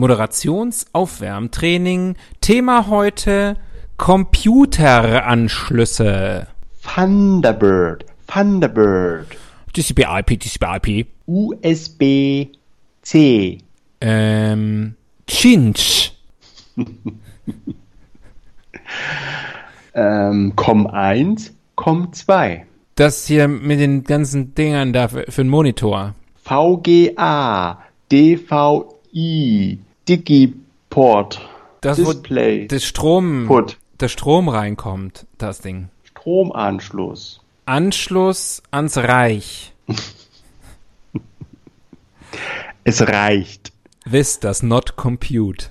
Moderationsaufwärmtraining. Thema heute Computeranschlüsse. Thunderbird, Thunderbird, TCP/IP, TCP/IP. USB-C, Ähm, Cinch. ähm, COM1, COM2, Das hier mit den ganzen Dingern da für, für den Monitor. VGA, DVI, Digiport, Das, wo Display, das Strom, Put, der Strom reinkommt, das Ding. Stromanschluss, Anschluss ans Reich. es reicht. Wisst das not compute.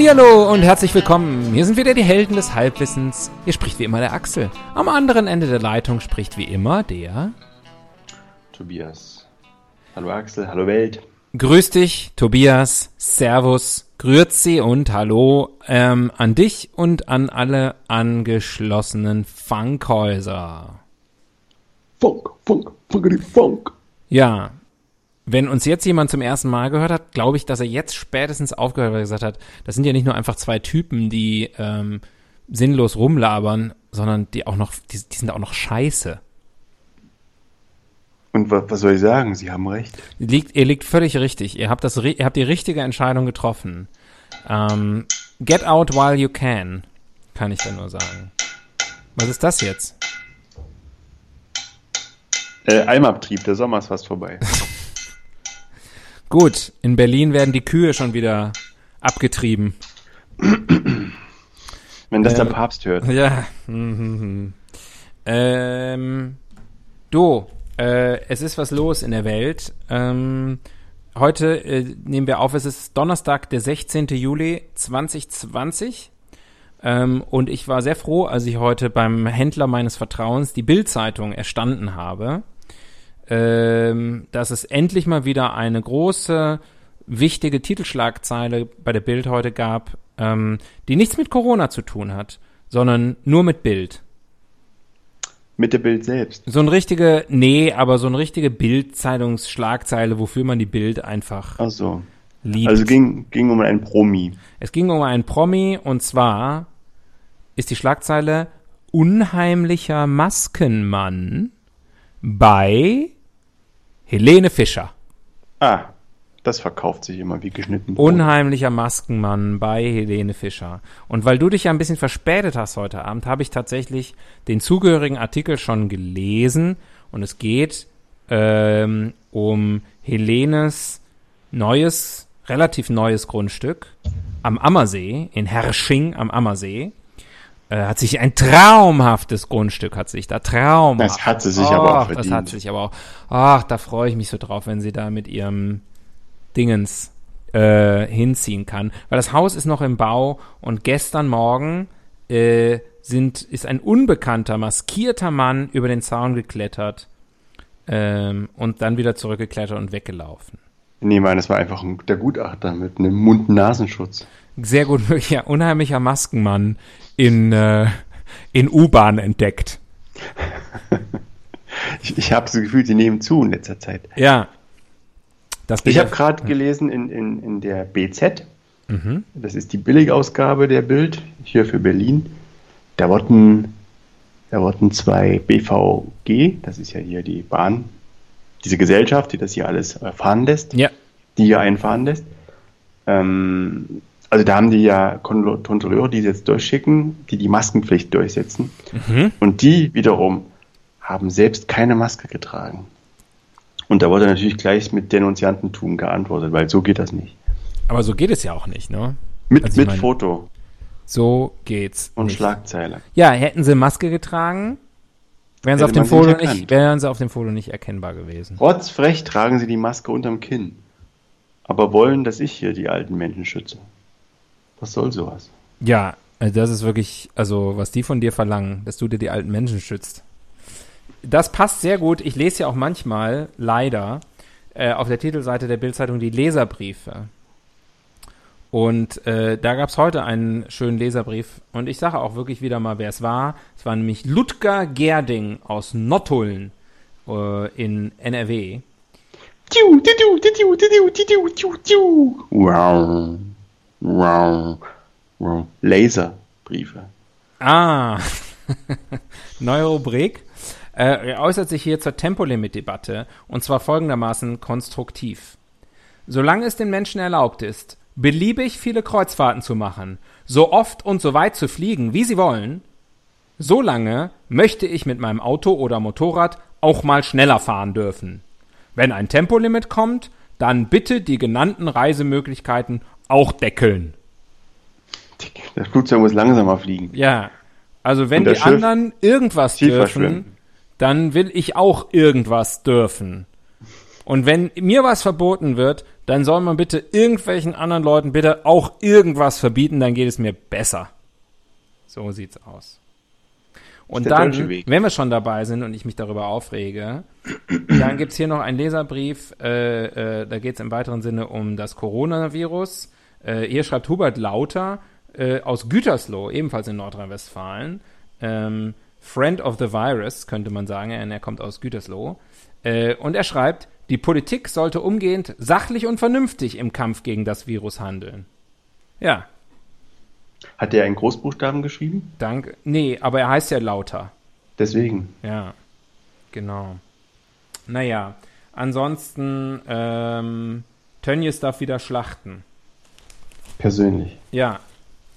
Hallihallo und herzlich willkommen. Hier sind wieder die Helden des Halbwissens. Hier spricht wie immer der Axel. Am anderen Ende der Leitung spricht wie immer der. Tobias. Hallo Axel, hallo Welt. Grüß dich, Tobias. Servus, Grüezi und Hallo ähm, an dich und an alle angeschlossenen Funkhäuser. Funk, Funk, Funkity Funk. Ja, wenn uns jetzt jemand zum ersten Mal gehört hat, glaube ich, dass er jetzt spätestens aufgehört, hat, weil er gesagt hat, das sind ja nicht nur einfach zwei Typen, die ähm, sinnlos rumlabern, sondern die auch noch, die, die sind auch noch scheiße. Und was, was soll ich sagen? Sie haben recht. Liegt, ihr liegt völlig richtig. Ihr habt das, ihr habt die richtige Entscheidung getroffen. Ähm, get out while you can, kann ich da nur sagen. Was ist das jetzt? Äh, Almabtrieb, der Sommer ist fast vorbei. Gut, in Berlin werden die Kühe schon wieder abgetrieben. Wenn das Ähm, der Papst hört. Ja. ähm, du, äh, es ist was los in der Welt. Ähm, heute äh, nehmen wir auf, es ist Donnerstag, der 16. Juli 2020. Ähm, und ich war sehr froh, als ich heute beim Händler meines Vertrauens die Bild-Zeitung erstanden habe, ähm, dass es endlich mal wieder eine große, wichtige Titelschlagzeile bei der Bild heute gab, ähm, die nichts mit Corona zu tun hat, sondern nur mit Bild. Mit der Bild selbst. So eine richtige, nee, aber so eine richtige Bild-Zeitungsschlagzeile, wofür man die Bild einfach Ach so. liebt. Also ging, ging um einen Promi. Es ging um einen Promi und zwar ist die Schlagzeile Unheimlicher Maskenmann bei Helene Fischer. Ah, das verkauft sich immer wie geschnitten Brot. Unheimlicher Maskenmann bei Helene Fischer. Und weil du dich ja ein bisschen verspätet hast heute Abend, habe ich tatsächlich den zugehörigen Artikel schon gelesen und es geht ähm, um Helenes neues, relativ neues Grundstück am Ammersee, in Hersching am Ammersee. Äh, hat sich ein traumhaftes Grundstück, hat sich da traumhaft. Das hat sie sich aber auch Ach, Das verdient. hat sie sich aber auch. Ach, da freue ich mich so drauf, wenn sie da mit ihrem Dingens äh, hinziehen kann. Weil das Haus ist noch im Bau und gestern Morgen äh, sind, ist ein unbekannter, maskierter Mann über den Zaun geklettert ähm, und dann wieder zurückgeklettert und weggelaufen. Nee, Mann, das war einfach ein, der Gutachter mit einem Mund-Nasenschutz. Sehr gut möglich, ja, unheimlicher Maskenmann in, äh, in U-Bahn entdeckt. Ich, ich habe so gefühlt, sie nehmen zu in letzter Zeit. Ja. Das Ich habe gerade gelesen in, in, in der BZ, Mhm. das ist die Billigausgabe der Bild, hier für Berlin, da wurden, da wurden zwei BVG, das ist ja hier die Bahn, diese Gesellschaft, die das hier alles fahren lässt, Ja. die hier einfahren lässt. Ähm, also da haben die ja Kontro- Kontrolleure, die sie jetzt durchschicken, die die Maskenpflicht durchsetzen. Mhm. Und die wiederum haben selbst keine Maske getragen. Und da wurde natürlich gleich mit Denunziantentum geantwortet, weil so geht das nicht. Aber so geht es ja auch nicht, ne? Mit, Also mit meine- Foto So geht's. und nicht. Schlagzeile. Ja, hätten sie Maske getragen, wären sie, auf dem Foto nicht wären sie auf dem Foto nicht erkennbar gewesen. Rotzfrech tragen sie die Maske unterm Kinn. Aber wollen, dass ich hier die alten Menschen schütze. Was soll sowas? Ja, also das ist wirklich, also was die von dir verlangen, dass du dir die alten Menschen schützt. Das passt sehr gut. Ich lese ja auch manchmal, leider, äh, auf der Titelseite der Bildzeitung die Leserbriefe. Und äh, da gab es heute einen schönen Leserbrief. Und ich sage auch wirklich wieder mal, wer es war. Es war nämlich Ludger Gerding aus Nottuln äh, in NRW. Wow. Laserbriefe. Ah, neue Rubrik. Äh, er äußert sich hier zur Tempolimit-Debatte und zwar folgendermaßen konstruktiv. Solange es den Menschen erlaubt ist, beliebig viele Kreuzfahrten zu machen, so oft und so weit zu fliegen, wie sie wollen, solange möchte ich mit meinem Auto oder Motorrad auch mal schneller fahren dürfen. Wenn ein Tempolimit kommt, dann bitte die genannten Reisemöglichkeiten auch deckeln. Das Flugzeug muss langsamer fliegen. Ja, also wenn die Schiff anderen irgendwas dürfen, dann will ich auch irgendwas dürfen. Und wenn mir was verboten wird, dann soll man bitte irgendwelchen anderen Leuten bitte auch irgendwas verbieten, dann geht es mir besser. So sieht's aus. Und dann, wenn wir schon dabei sind und ich mich darüber aufrege, dann gibt's hier noch einen Leserbrief, äh, äh, da geht's im weiteren Sinne um das Coronavirus. Äh, hier schreibt Hubert Lauter äh, aus Gütersloh, ebenfalls in Nordrhein-Westfalen. Ähm, Friend of the Virus, könnte man sagen, denn er kommt aus Gütersloh. Äh, und er schreibt, die Politik sollte umgehend sachlich und vernünftig im Kampf gegen das Virus handeln. Ja, Hat der in Großbuchstaben geschrieben? danke. Nee, aber er heißt ja Lauter. Deswegen. Ja, genau. Naja, ansonsten, ähm, Tönnies darf wieder schlachten. Persönlich. Ja,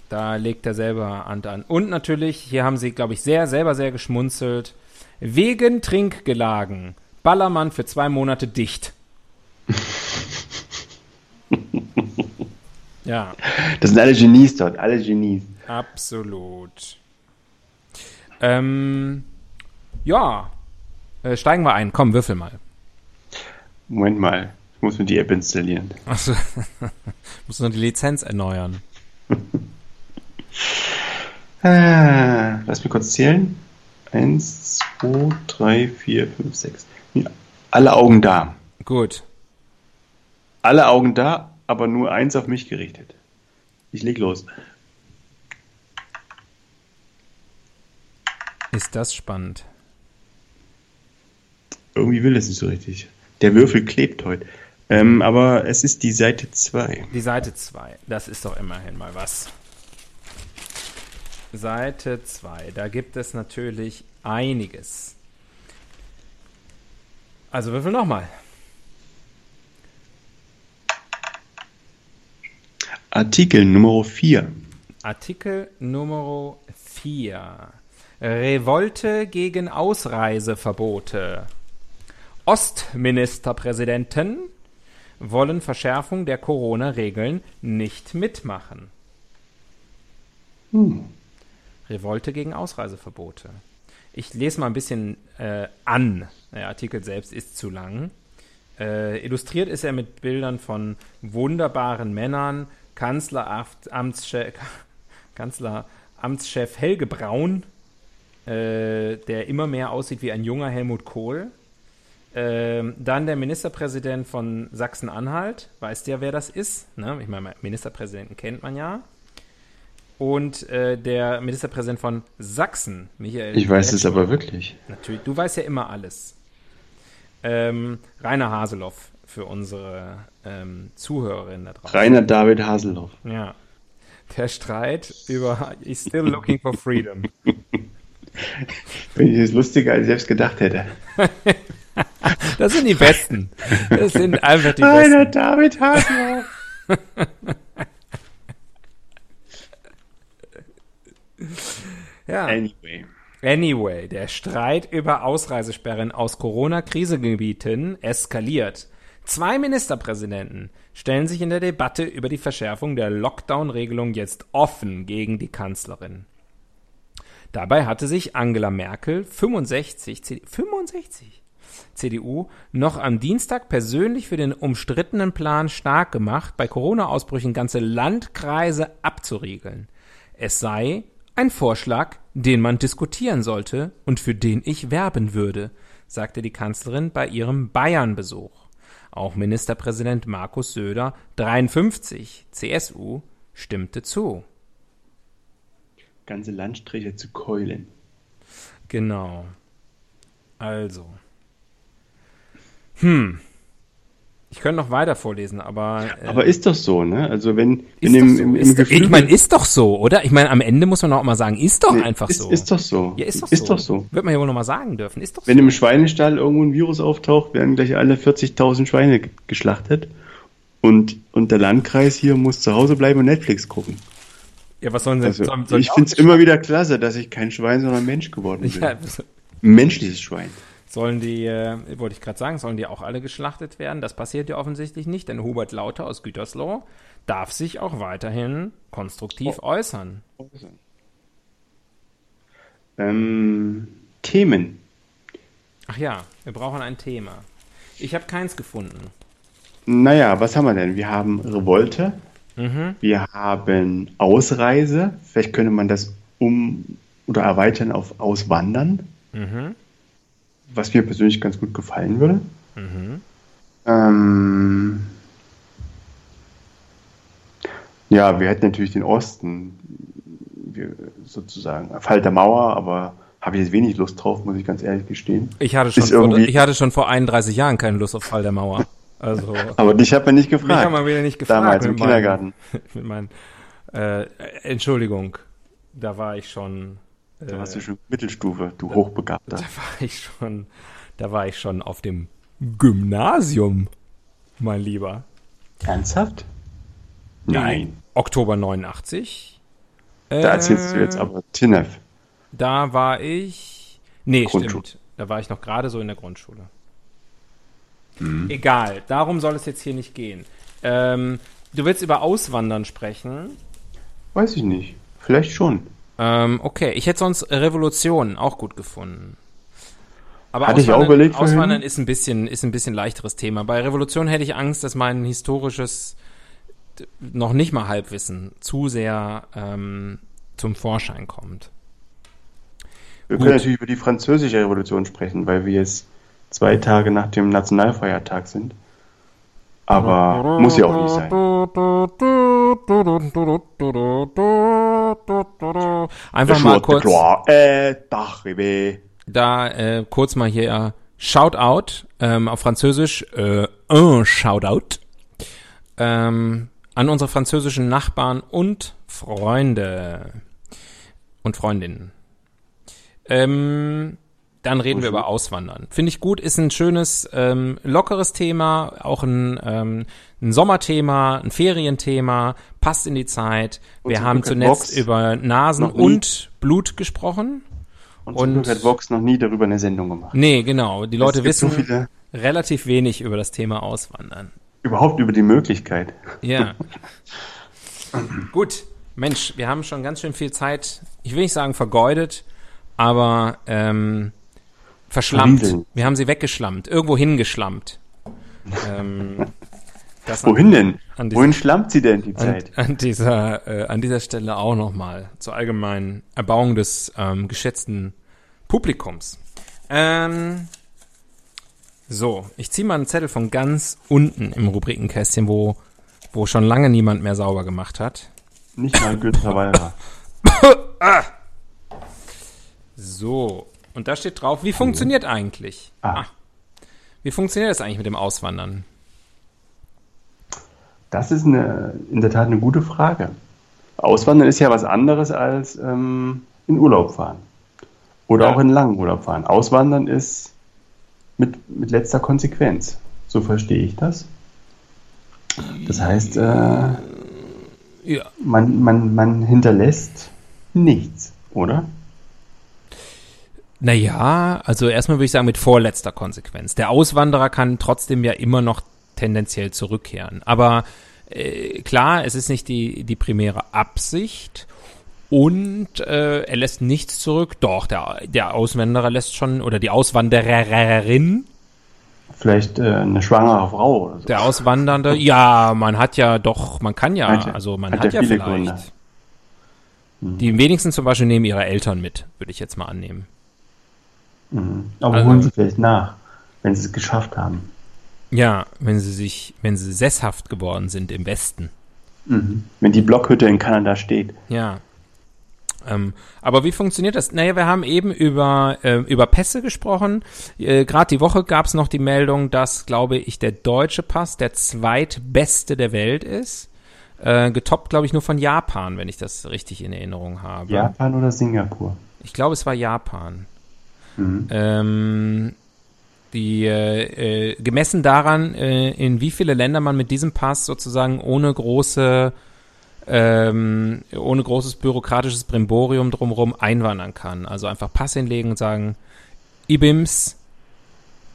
da legt er selber Hand an. Und natürlich, hier haben sie, glaube ich, sehr, selber sehr geschmunzelt. Wegen Trinkgelagen. Ballermann für zwei Monate dicht. ja, Das sind alle Genies dort, alle Genies. absolut. Ähm, ja, äh, steigen wir ein. Komm, würfel mal. Moment mal, muss mir die App installieren. Achso, muss nur die Lizenz erneuern. Ah, lass mich kurz zählen. Eins, zwei, drei, vier, fünf, sechs. Ja, alle Augen da. Gut. Alle Augen da, aber nur eins auf mich gerichtet. Ich leg los. Ist das spannend. Irgendwie will es nicht so richtig. Der Würfel klebt heute. Ähm, aber es ist die Seite 2. Die Seite 2, das ist doch immerhin mal was. Seite 2, da gibt es natürlich einiges. Also würfel nochmal. Artikel Nummer 4. Artikel Nummer 4. Revolte gegen Ausreiseverbote. Ostministerpräsidenten wollen Verschärfung der Corona-Regeln nicht mitmachen. Revolte gegen Ausreiseverbote. Ich lese mal ein bisschen äh, an. Der Artikel selbst ist zu lang. Äh, illustriert ist er mit Bildern von wunderbaren Männern. Kanzleramtschef, Kanzleramtschef Helge Braun, äh, der immer mehr aussieht wie ein junger Helmut Kohl. Ähm, dann der Ministerpräsident von Sachsen-Anhalt. Weißt ja, wer das ist? Ne? Ich meine, Ministerpräsidenten kennt man ja. Und äh, der Ministerpräsident von Sachsen, Michael. Ich weiß es Kretschmer. aber wirklich. Natürlich, du weißt ja immer alles. Ähm, Rainer Haseloff für unsere ähm, Zuhörerinnen da draußen. Rainer David Haseloff. Ja. Der Streit über He's still looking for freedom. Wenn ich es lustiger als ich selbst gedacht hätte. Das sind die Besten. Das sind einfach die Besten. David Haseloff. Ja. Anyway. Anyway, der Streit über Ausreisesperren aus Corona-Krisegebieten eskaliert. Zwei Ministerpräsidenten stellen sich in der Debatte über die Verschärfung der Lockdown-Regelung jetzt offen gegen die Kanzlerin. Dabei hatte sich Angela Merkel 65, 65 CDU noch am Dienstag persönlich für den umstrittenen Plan stark gemacht, bei Corona-Ausbrüchen ganze Landkreise abzuriegeln. Es sei ein Vorschlag, den man diskutieren sollte und für den ich werben würde, sagte die Kanzlerin bei ihrem Bayern-Besuch. Auch Ministerpräsident Markus Söder, 53, CSU, stimmte zu. Ganze Landstriche zu keulen. Genau. Also. Hm. Ich könnte noch weiter vorlesen, aber. Äh, aber ist doch so, ne? Also wenn in dem, so. im, im Gefühl. Ich meine, ist doch so, oder? Ich meine, am Ende muss man auch mal sagen, ist doch nee, einfach ist, so. Ist doch so. Ja, ist doch ist so. Doch so. Wird man ja wohl noch mal sagen dürfen. Ist doch wenn so. im Schweinestall irgendwo ein Virus auftaucht, werden gleich alle 40.000 Schweine geschlachtet. Und, und der Landkreis hier muss zu Hause bleiben und Netflix gucken. Ja, was sollen sie? Also, sollen, sollen ich finde es immer wieder klasse, dass ich kein Schwein, sondern Mensch geworden bin. Ja, Menschliches Schwein. Sollen die, äh, wollte ich gerade sagen, sollen die auch alle geschlachtet werden? Das passiert ja offensichtlich nicht, denn Hubert Lauter aus Gütersloh darf sich auch weiterhin konstruktiv oh. äußern. Ähm, Themen. Ach ja, wir brauchen ein Thema. Ich habe keins gefunden. Naja, was haben wir denn? Wir haben Revolte, mhm. wir haben Ausreise, vielleicht könnte man das um oder erweitern auf Auswandern. Mhm was mir persönlich ganz gut gefallen würde. Mhm. Ähm, ja, wir hätten natürlich den Osten, wir, sozusagen, Fall der Mauer, aber habe ich jetzt wenig Lust drauf, muss ich ganz ehrlich gestehen. Ich hatte schon, vor, ich hatte schon vor 31 Jahren keine Lust auf Fall der Mauer. Also, aber dich hat man nicht gefragt. Mich hat man wieder nicht gefragt. Damals im Kindergarten. mit meinen, äh, Entschuldigung, da war ich schon da warst du schon Mittelstufe, du da, Hochbegabter. Da war ich schon, da war ich schon auf dem Gymnasium, mein Lieber. Ernsthaft? Nein. Oktober 89. Da erzählst du jetzt aber Tinef. Da war ich. Nee, stimmt. Da war ich noch gerade so in der Grundschule. Mhm. Egal, darum soll es jetzt hier nicht gehen. Ähm, du willst über Auswandern sprechen? Weiß ich nicht. Vielleicht schon. Ähm, okay, ich hätte sonst Revolution auch gut gefunden. Aber Hatte Auswandern, ich auch überlegt Auswandern ist ein bisschen ist ein bisschen leichteres Thema. Bei Revolution hätte ich Angst, dass mein historisches noch nicht mal Halbwissen zu sehr ähm, zum Vorschein kommt. Wir Gut. können natürlich über die französische Revolution sprechen, weil wir jetzt zwei Tage nach dem Nationalfeiertag sind. Aber muss ja auch nicht sein. Einfach mal kurz. Äh, da äh, kurz mal hier Shoutout ähm, auf Französisch, äh, un Shoutout ähm, an unsere französischen Nachbarn und Freunde und Freundinnen. Ähm, dann reden wir über Auswandern. Finde ich gut, ist ein schönes, ähm, lockeres Thema, auch ein, ähm, ein Sommerthema, ein Ferienthema, passt in die Zeit. Und wir haben zunächst Vox über Nasen und Blut gesprochen. Und, und hat Vox noch nie darüber eine Sendung gemacht. Nee, genau. Die Leute wissen so relativ wenig über das Thema Auswandern. Überhaupt über die Möglichkeit. Ja. Gut. Mensch, wir haben schon ganz schön viel Zeit, ich will nicht sagen vergeudet, aber ähm, Verschlammt. Verwieseln. Wir haben sie weggeschlammt. Irgendwo hingeschlammt. ähm, Wohin denn? Dieser, Wohin schlammt sie denn die Zeit? An, an dieser, äh, an dieser Stelle auch nochmal zur allgemeinen Erbauung des ähm, geschätzten Publikums. Ähm, so, ich ziehe mal einen Zettel von ganz unten im Rubrikenkästchen, wo, wo schon lange niemand mehr sauber gemacht hat. Nicht mal Günther Walder. ah. So, und da steht drauf, wie funktioniert eigentlich? Ah. ah. Wie funktioniert das eigentlich mit dem Auswandern? Das ist eine, in der Tat eine gute Frage. Auswandern ist ja was anderes als ähm, in Urlaub fahren. Oder ja. auch in langen Urlaub fahren. Auswandern ist mit, mit letzter Konsequenz. So verstehe ich das. Das heißt, äh, ja. man, man, man hinterlässt nichts, oder? Naja, also erstmal würde ich sagen mit vorletzter Konsequenz. Der Auswanderer kann trotzdem ja immer noch tendenziell zurückkehren. Aber äh, klar, es ist nicht die, die primäre Absicht und äh, er lässt nichts zurück. Doch, der, der Auswanderer lässt schon, oder die Auswandererin. Vielleicht äh, eine schwangere Frau oder so. Der Auswandernde, ja, man hat ja doch, man kann ja, Hat also man hat hat, ja ja, vielleicht. Gründe. Die wenigsten zum Beispiel nehmen ihre Eltern mit, würde ich jetzt mal annehmen. Mhm. Aber Also- holen sie vielleicht nach, wenn sie es geschafft haben. Ja, wenn sie sich, wenn sie sesshaft geworden sind im Westen. Mhm. Wenn die Blockhütte in Kanada steht. Ja. Ähm, aber wie funktioniert das? Naja, wir haben eben über, äh, über Pässe gesprochen. Äh, Gerade die Woche gab es noch die Meldung, dass, glaube ich, der deutsche Pass der zweitbeste der Welt ist. Äh, getoppt, glaube ich, nur von Japan, wenn ich das richtig in Erinnerung habe. Japan oder Singapur? Ich glaube, es war Japan. Mhm. Ähm, die äh, äh, gemessen daran, äh, in wie viele Länder man mit diesem Pass sozusagen ohne große ähm, ohne großes bürokratisches Brimborium drumherum einwandern kann. Also einfach Pass hinlegen und sagen, IBIMS,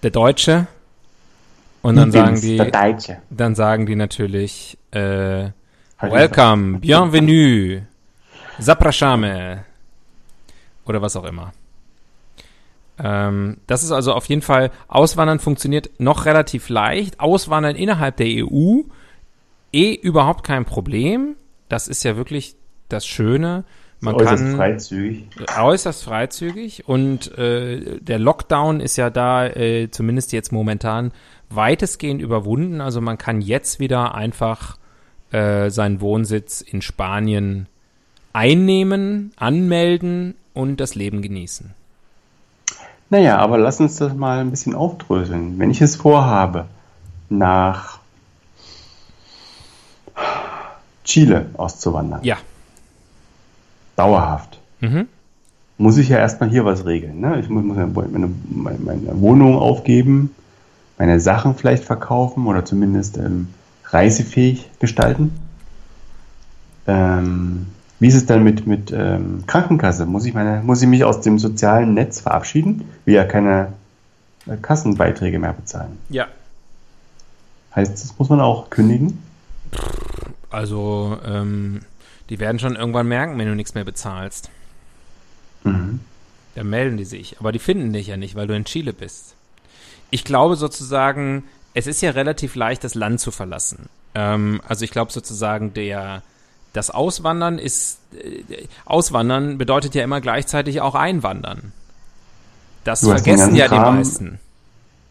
der Deutsche. Und dann sagen die, Der Deutsche. dann sagen die natürlich, äh, Welcome, bienvenue, zapraszamy oder was auch immer. Ähm, das ist also auf jeden Fall, Auswandern funktioniert noch relativ leicht. Auswandern innerhalb der EU, eh überhaupt kein Problem. Das ist ja wirklich das Schöne. Man äußerst kann freizügig. äußerst freizügig und äh, der Lockdown ist ja da äh, zumindest jetzt momentan weitestgehend überwunden. Also man kann jetzt wieder einfach äh, seinen Wohnsitz in Spanien einnehmen, anmelden und das Leben genießen. Naja, aber lass uns das mal ein bisschen aufdröseln. Wenn ich es vorhabe, nach Chile auszuwandern, Ja. dauerhaft, Mhm. muss ich ja erstmal hier was regeln. Ne? Ich muss, meine, meine, meine Wohnung aufgeben, meine Sachen vielleicht verkaufen oder zumindest ähm, reisefähig gestalten. Ähm, wie ist es dann mit, mit ähm, Krankenkasse? Muss ich, meine, muss ich mich aus dem sozialen Netz verabschieden? Will ja keine äh, Kassenbeiträge mehr bezahlen. Ja. Heißt, das muss man auch kündigen? Also, ähm, die werden schon irgendwann merken, wenn du nichts mehr bezahlst. Mhm. Dann melden die sich. Aber die finden dich ja nicht, weil du in Chile bist. Ich glaube sozusagen, es ist ja relativ leicht, das Land zu verlassen. Ähm, also ich glaube sozusagen, der, das Auswandern ist, äh, Auswandern bedeutet ja immer gleichzeitig auch Einwandern. Das Du vergessen ja die meisten.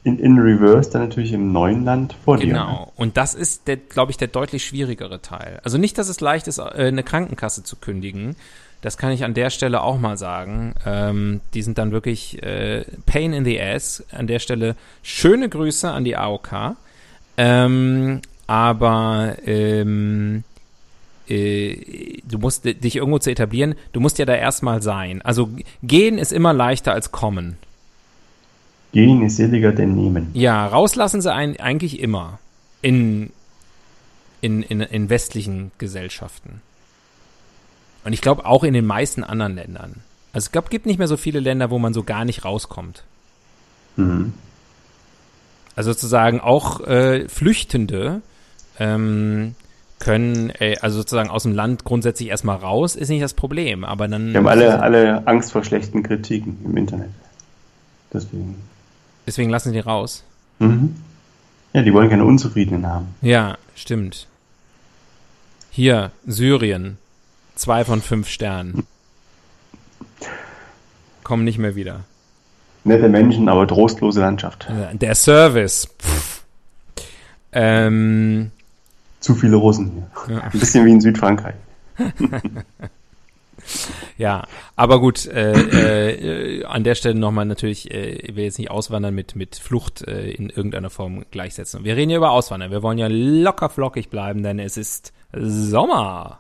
In, in Reverse dann natürlich im neuen Land vor dir. ne? Genau. Und das ist, glaube ich, der deutlich schwierigere Teil. Also nicht, dass es leicht ist, äh, eine Krankenkasse zu kündigen. Das kann ich an der Stelle auch mal sagen. Ähm, die sind dann wirklich äh, Pain in the Ass. An der Stelle schöne Grüße an die AOK. Ähm, aber ähm, äh, du musst di- dich irgendwo zu etablieren, du musst ja da erstmal sein. Also gehen ist immer leichter als kommen. Gehen ist seliger denn nehmen. Ja, rauslassen sie ein, eigentlich immer in, in, in, in westlichen Gesellschaften. Und ich glaube auch in den meisten anderen Ländern. Also es glaub, gibt nicht mehr so viele Länder, wo man so gar nicht rauskommt. Mhm. Also sozusagen auch äh, Flüchtende ähm, können, äh, also sozusagen aus dem Land grundsätzlich erstmal raus, ist nicht das Problem. Aber dann Wir haben alle, alle Angst vor schlechten Kritiken im Internet. Deswegen. deswegen lassen sie die raus. Mhm. Ja, die wollen keine Unzufriedenen haben. Ja, stimmt. Hier, Syrien. Zwei von fünf Sternen. Kommen nicht mehr wieder. Nette Menschen, aber trostlose Landschaft. Der Service. Ähm, Zu viele Russen hier. Ja. Ein bisschen wie in Südfrankreich. ja, aber gut, äh, äh, an der Stelle nochmal natürlich, äh, ich will jetzt nicht Auswandern mit, mit Flucht äh, in irgendeiner Form gleichsetzen. Wir reden ja über Auswandern. Wir wollen ja locker flockig bleiben, denn es ist Sommer.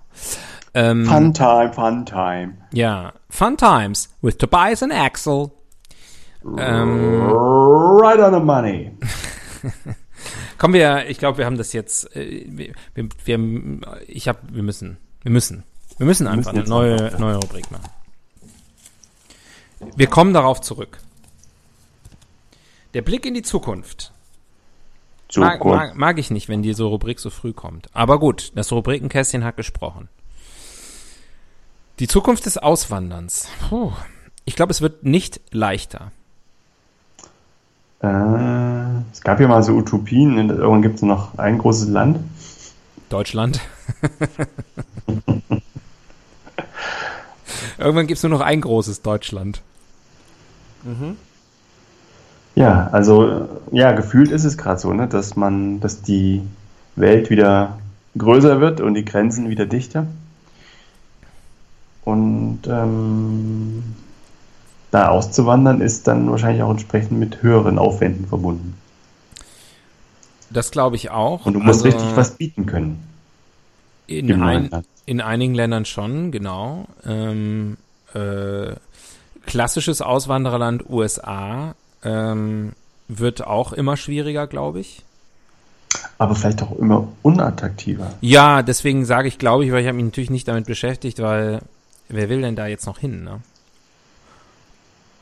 Ähm, Fun time, fun time. Ja, Fun Times with Tobias and Axel. Ähm, Right on the money. kommen wir, ich glaube, wir haben das jetzt, äh, wir, wir, wir, ich habe, wir müssen, wir müssen, wir müssen einfach müssen eine neue, einfach, neue Rubrik machen. Wir kommen darauf zurück. Der Blick in die Zukunft. Mag, mag, mag, ich nicht, wenn diese Rubrik so früh kommt. Aber gut, das Rubrikenkästchen hat gesprochen. Die Zukunft des Auswanderns. Puh. Ich glaube, es wird nicht leichter. Äh, es gab ja mal so Utopien. Irgendwann gibt es noch ein großes Land. Deutschland. Irgendwann gibt es nur noch ein großes Deutschland. Mhm. Ja, also ja, gefühlt ist es gerade so, ne, dass man, dass die Welt wieder größer wird und die Grenzen wieder dichter. Und ähm, da auszuwandern ist dann wahrscheinlich auch entsprechend mit höheren Aufwänden verbunden. Das glaube ich auch. Und du musst also, richtig was bieten können. In, ein, in einigen Ländern schon, genau. Ähm, äh, klassisches Auswandererland USA ähm, wird auch immer schwieriger, glaube ich. Aber vielleicht auch immer unattraktiver. Ja, deswegen sage ich, glaube ich, weil ich habe mich natürlich nicht damit beschäftigt, weil wer will denn da jetzt noch hin, ne?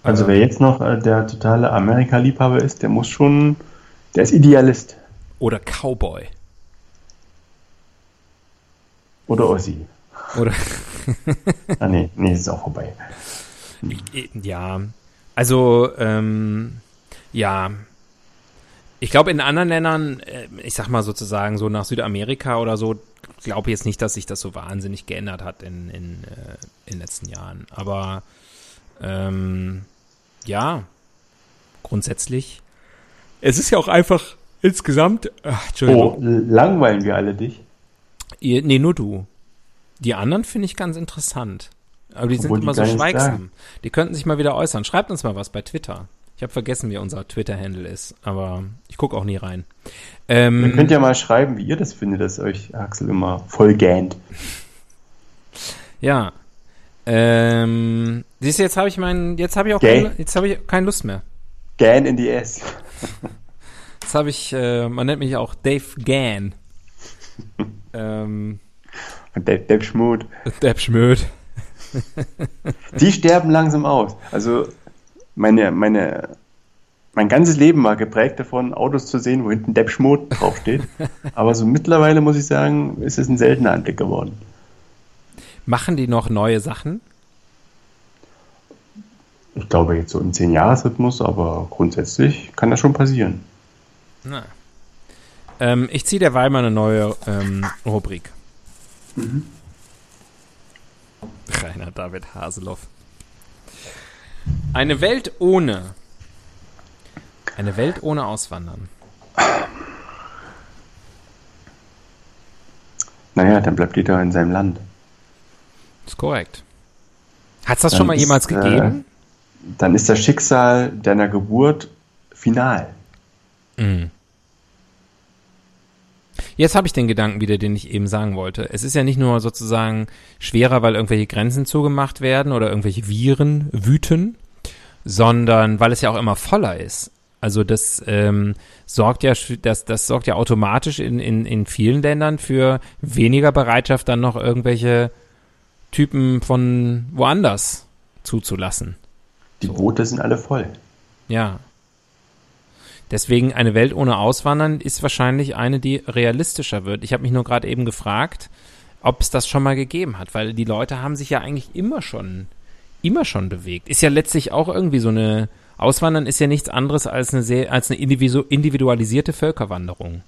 Also, also wer jetzt noch äh, der totale Amerika-Liebhaber ist, der muss schon, der ist Idealist. Oder Cowboy. Oder Ossi. Oder. ah, nee, nee, ist auch vorbei. Ja, also, ähm, ja. Ich glaube, in anderen Ländern, äh, ich sag mal sozusagen so nach Südamerika oder so, glaube jetzt nicht, dass sich das so wahnsinnig geändert hat in, in, äh, in den letzten Jahren. Aber ähm, ja, grundsätzlich. Es ist ja auch einfach insgesamt. Ach, Entschuldigung. Oh, langweilen wir alle dich? Ihr, nee, nur du. Die anderen finde ich ganz interessant. Aber die Obwohl sind immer so schweigsam. Die könnten sich mal wieder äußern. Schreibt uns mal was bei Twitter. Ich habe vergessen, wie unser Twitter-Handle ist, aber ich gucke auch nie rein. Ähm, ihr könnt ja mal schreiben, wie ihr das findet, dass euch Axel immer voll gähnt. Ja. Ähm, siehst du, jetzt habe ich meinen, jetzt habe ich auch keine, jetzt habe ich keine Lust mehr. Gan in die S. Jetzt habe ich, äh, man nennt mich auch Dave Gan. ähm, Dave, Dave Schmut. Dave Schmut. Die sterben langsam aus. Also meine, meine, mein ganzes Leben war geprägt davon, Autos zu sehen, wo hinten Depp Schmut draufsteht. Aber so mittlerweile muss ich sagen, ist es ein seltener Anblick geworden. Machen die noch neue Sachen? Ich glaube jetzt so im 10-Jahres-Rhythmus, aber grundsätzlich kann das schon passieren. Na. Ähm, ich ziehe derweil mal eine neue ähm, Rubrik. Mhm. Rainer David Haseloff. Eine Welt ohne. Eine Welt ohne Auswandern. Naja, dann bleibt jeder in seinem Land. Ist korrekt. Hat es das dann schon mal ist, jemals gegeben? Dann ist das Schicksal deiner Geburt final. Mhm. Jetzt habe ich den Gedanken wieder, den ich eben sagen wollte. Es ist ja nicht nur sozusagen schwerer, weil irgendwelche Grenzen zugemacht werden oder irgendwelche Viren wüten, sondern weil es ja auch immer voller ist. Also das ähm, sorgt ja, das, das sorgt ja automatisch in, in, in vielen Ländern für weniger Bereitschaft, dann noch irgendwelche Typen von woanders zuzulassen. Die Boote sind alle voll. Ja. Deswegen eine Welt ohne Auswandern ist wahrscheinlich eine, die realistischer wird. Ich habe mich nur gerade eben gefragt, ob es das schon mal gegeben hat, weil die Leute haben sich ja eigentlich immer schon, immer schon bewegt. Ist ja letztlich auch irgendwie so eine, Auswandern ist ja nichts anderes als eine sehr, als eine individualisierte Völkerwanderung.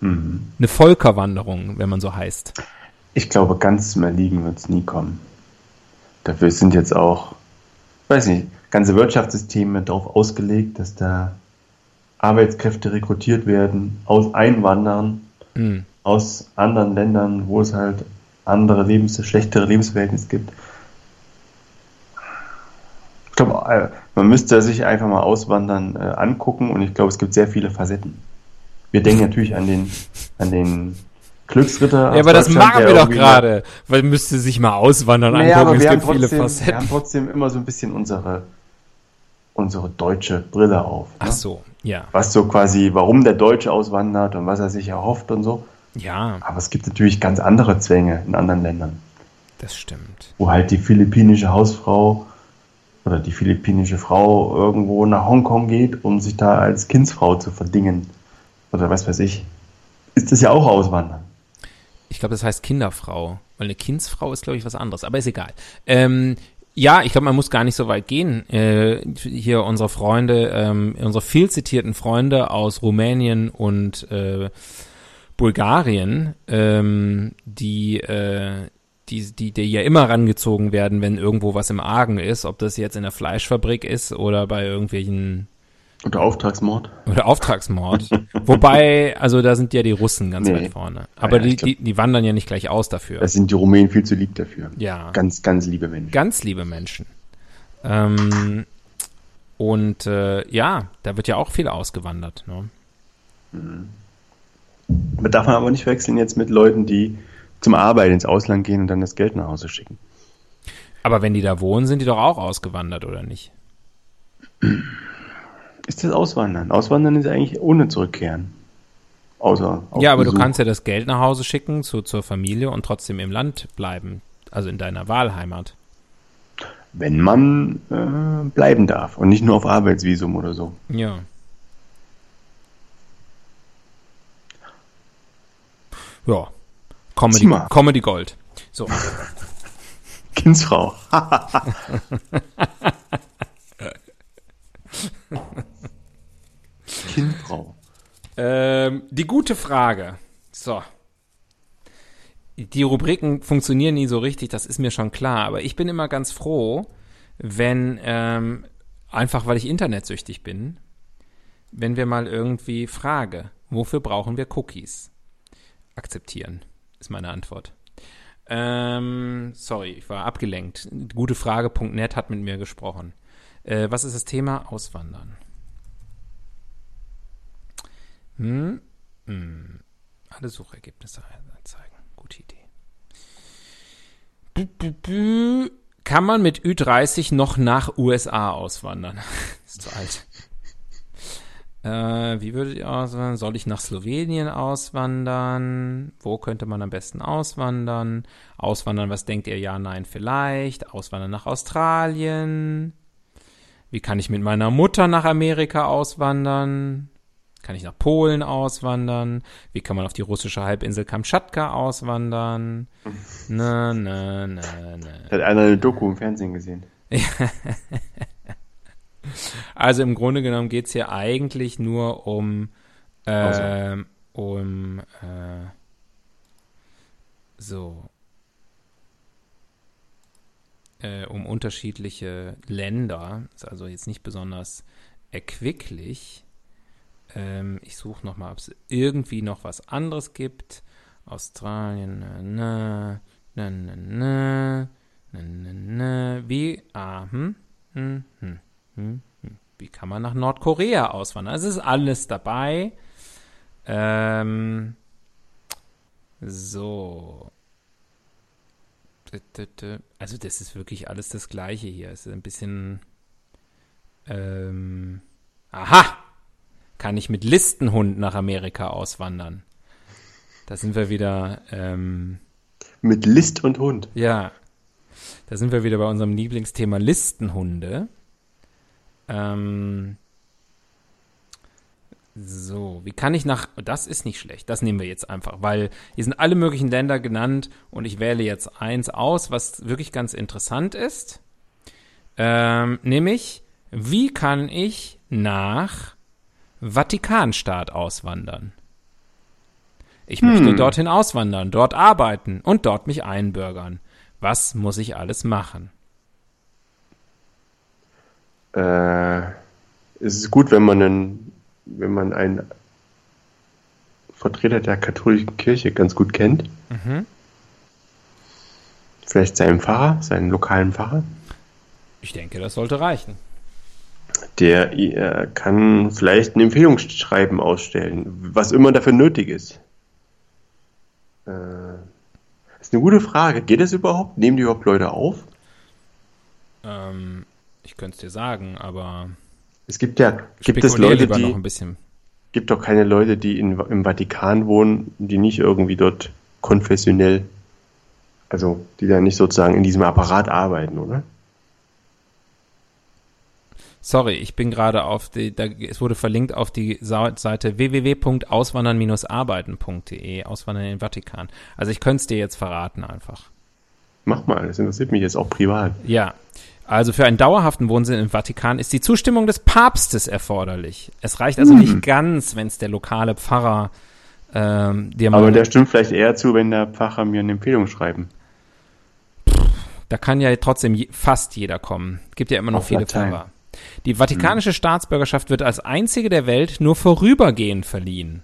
Mhm. Eine Völkerwanderung, wenn man so heißt. Ich glaube, ganz zum Erliegen wird es nie kommen. Dafür sind jetzt auch, weiß nicht, ganze Wirtschaftssysteme darauf ausgelegt, dass da Arbeitskräfte rekrutiert werden aus Einwandern, mhm. aus anderen Ländern, wo es halt andere Lebens schlechtere Lebensverhältnisse gibt. Ich glaube, äh, man müsste sich einfach mal Auswandern äh, angucken und ich glaube, es gibt sehr viele Facetten. Wir denken natürlich an den, an den Glücksritter. Ja, aber das machen wir doch gerade, weil müsste sich mal Auswandern naja, angucken. es gibt trotzdem, viele Facetten. Wir haben trotzdem immer so ein bisschen unsere, unsere deutsche Brille auf. Ne? Ach so, ja. Was so quasi, warum der Deutsche auswandert und was er sich erhofft und so. Ja. Aber es gibt natürlich ganz andere Zwänge in anderen Ländern. Das stimmt. Wo halt die philippinische Hausfrau oder die philippinische Frau irgendwo nach Hongkong geht, um sich da als Kindsfrau zu verdingen. Oder was weiß ich. Ist das ja auch Auswandern. Ich glaube, das heißt Kinderfrau, weil eine Kindsfrau ist, glaube ich, was anderes, aber ist egal. Ähm, ja, ich glaube, man muss gar nicht so weit gehen. Äh, hier unsere Freunde, ähm, unsere viel zitierten Freunde aus Rumänien und äh, Bulgarien, ähm, die, äh, die, die, die ja immer rangezogen werden, wenn irgendwo was im Argen ist, ob das jetzt in der Fleischfabrik ist oder bei irgendwelchen oder Auftragsmord. Oder Auftragsmord. Wobei, also da sind ja die Russen ganz nee. weit vorne. Aber ja, die, glaub, die, die wandern ja nicht gleich aus dafür. Da sind die Rumänen viel zu lieb dafür. Ja. Ganz, ganz liebe Menschen. Ganz liebe Menschen. Ähm, und äh, ja, da wird ja auch viel ausgewandert. Ne? Mhm. Man darf man aber nicht wechseln jetzt mit Leuten, die zum Arbeiten ins Ausland gehen und dann das Geld nach Hause schicken. Aber wenn die da wohnen, sind die doch auch ausgewandert, oder nicht? Ist das Auswandern. Auswandern ist eigentlich ohne Zurückkehren. Außer ja, aber Besuch. du kannst ja das Geld nach Hause schicken zu, zur Familie und trotzdem im Land bleiben. Also in deiner Wahlheimat. Wenn man äh, bleiben darf und nicht nur auf Arbeitsvisum oder so. Ja. Ja. Comedy, Comedy Gold. So. Kindsfrau. Kindfrau. Ähm, die gute Frage. So. Die Rubriken funktionieren nie so richtig, das ist mir schon klar. Aber ich bin immer ganz froh, wenn, ähm, einfach weil ich internetsüchtig bin, wenn wir mal irgendwie Frage, wofür brauchen wir Cookies? Akzeptieren, ist meine Antwort. Ähm, sorry, ich war abgelenkt. Gutefrage.net hat mit mir gesprochen. Äh, was ist das Thema? Auswandern. Hm? Hm. Alle Suchergebnisse anzeigen. Gute Idee. Bü, bü, bü. Kann man mit Ü30 noch nach USA auswandern? ist zu alt. Äh, wie würdet ihr auswandern? Soll ich nach Slowenien auswandern? Wo könnte man am besten auswandern? Auswandern, was denkt ihr? Ja, nein, vielleicht. Auswandern nach Australien. Wie kann ich mit meiner Mutter nach Amerika auswandern? Kann ich nach Polen auswandern? Wie kann man auf die russische Halbinsel Kamtschatka auswandern? Na, na, na, na. Hat einer eine Doku im Fernsehen gesehen? also im Grunde genommen geht es hier eigentlich nur um, äh, also. um äh, so äh, um unterschiedliche Länder. Ist also jetzt nicht besonders erquicklich. Ähm, ich suche noch mal, ob es irgendwie noch was anderes gibt. Australien, na, na, na, na, na, na, na. Wie, ah, hm, hm, hm, hm, hm. Wie kann man nach Nordkorea auswandern? Also es ist alles dabei. Ähm, so. Also das ist wirklich alles das Gleiche hier. Es ist ein bisschen. Ähm, aha! Kann ich mit Listenhund nach Amerika auswandern? Da sind wir wieder. Ähm, mit List und Hund. Ja. Da sind wir wieder bei unserem Lieblingsthema Listenhunde. Ähm, so, wie kann ich nach. Das ist nicht schlecht. Das nehmen wir jetzt einfach, weil hier sind alle möglichen Länder genannt und ich wähle jetzt eins aus, was wirklich ganz interessant ist. Ähm, nämlich, wie kann ich nach Vatikanstaat auswandern? Ich hm. möchte dorthin auswandern, dort arbeiten und dort mich einbürgern. Was muss ich alles machen? Äh, es ist gut, wenn man einen wenn man einen Vertreter der katholischen Kirche ganz gut kennt. Mhm. Vielleicht seinen Pfarrer, seinen lokalen Pfarrer. Ich denke, das sollte reichen. Der äh, kann vielleicht ein Empfehlungsschreiben ausstellen, was immer dafür nötig ist. Äh, ist eine gute Frage. Geht das überhaupt? Nehmen die überhaupt Leute auf? Ähm, ich könnte es dir sagen, aber es gibt ja, gibt es Leute, die, noch ein bisschen. gibt doch keine Leute, die in, im Vatikan wohnen, die nicht irgendwie dort konfessionell, also die da nicht sozusagen in diesem Apparat arbeiten, oder? Sorry, ich bin gerade auf die, da, es wurde verlinkt auf die Seite www.auswandern-arbeiten.de, Auswandern in den Vatikan. Also ich könnte es dir jetzt verraten einfach. Mach mal, das interessiert mich jetzt auch privat. Ja. Also für einen dauerhaften Wohnsinn im Vatikan ist die Zustimmung des Papstes erforderlich. Es reicht also Hm. nicht ganz, wenn es der lokale Pfarrer ähm, dir mal Aber der stimmt vielleicht eher zu, wenn der Pfarrer mir eine Empfehlung schreiben. Da kann ja trotzdem je, fast jeder kommen. Gibt ja immer noch Auf viele Latein. Pfarrer. Die vatikanische Staatsbürgerschaft wird als einzige der Welt nur vorübergehend verliehen,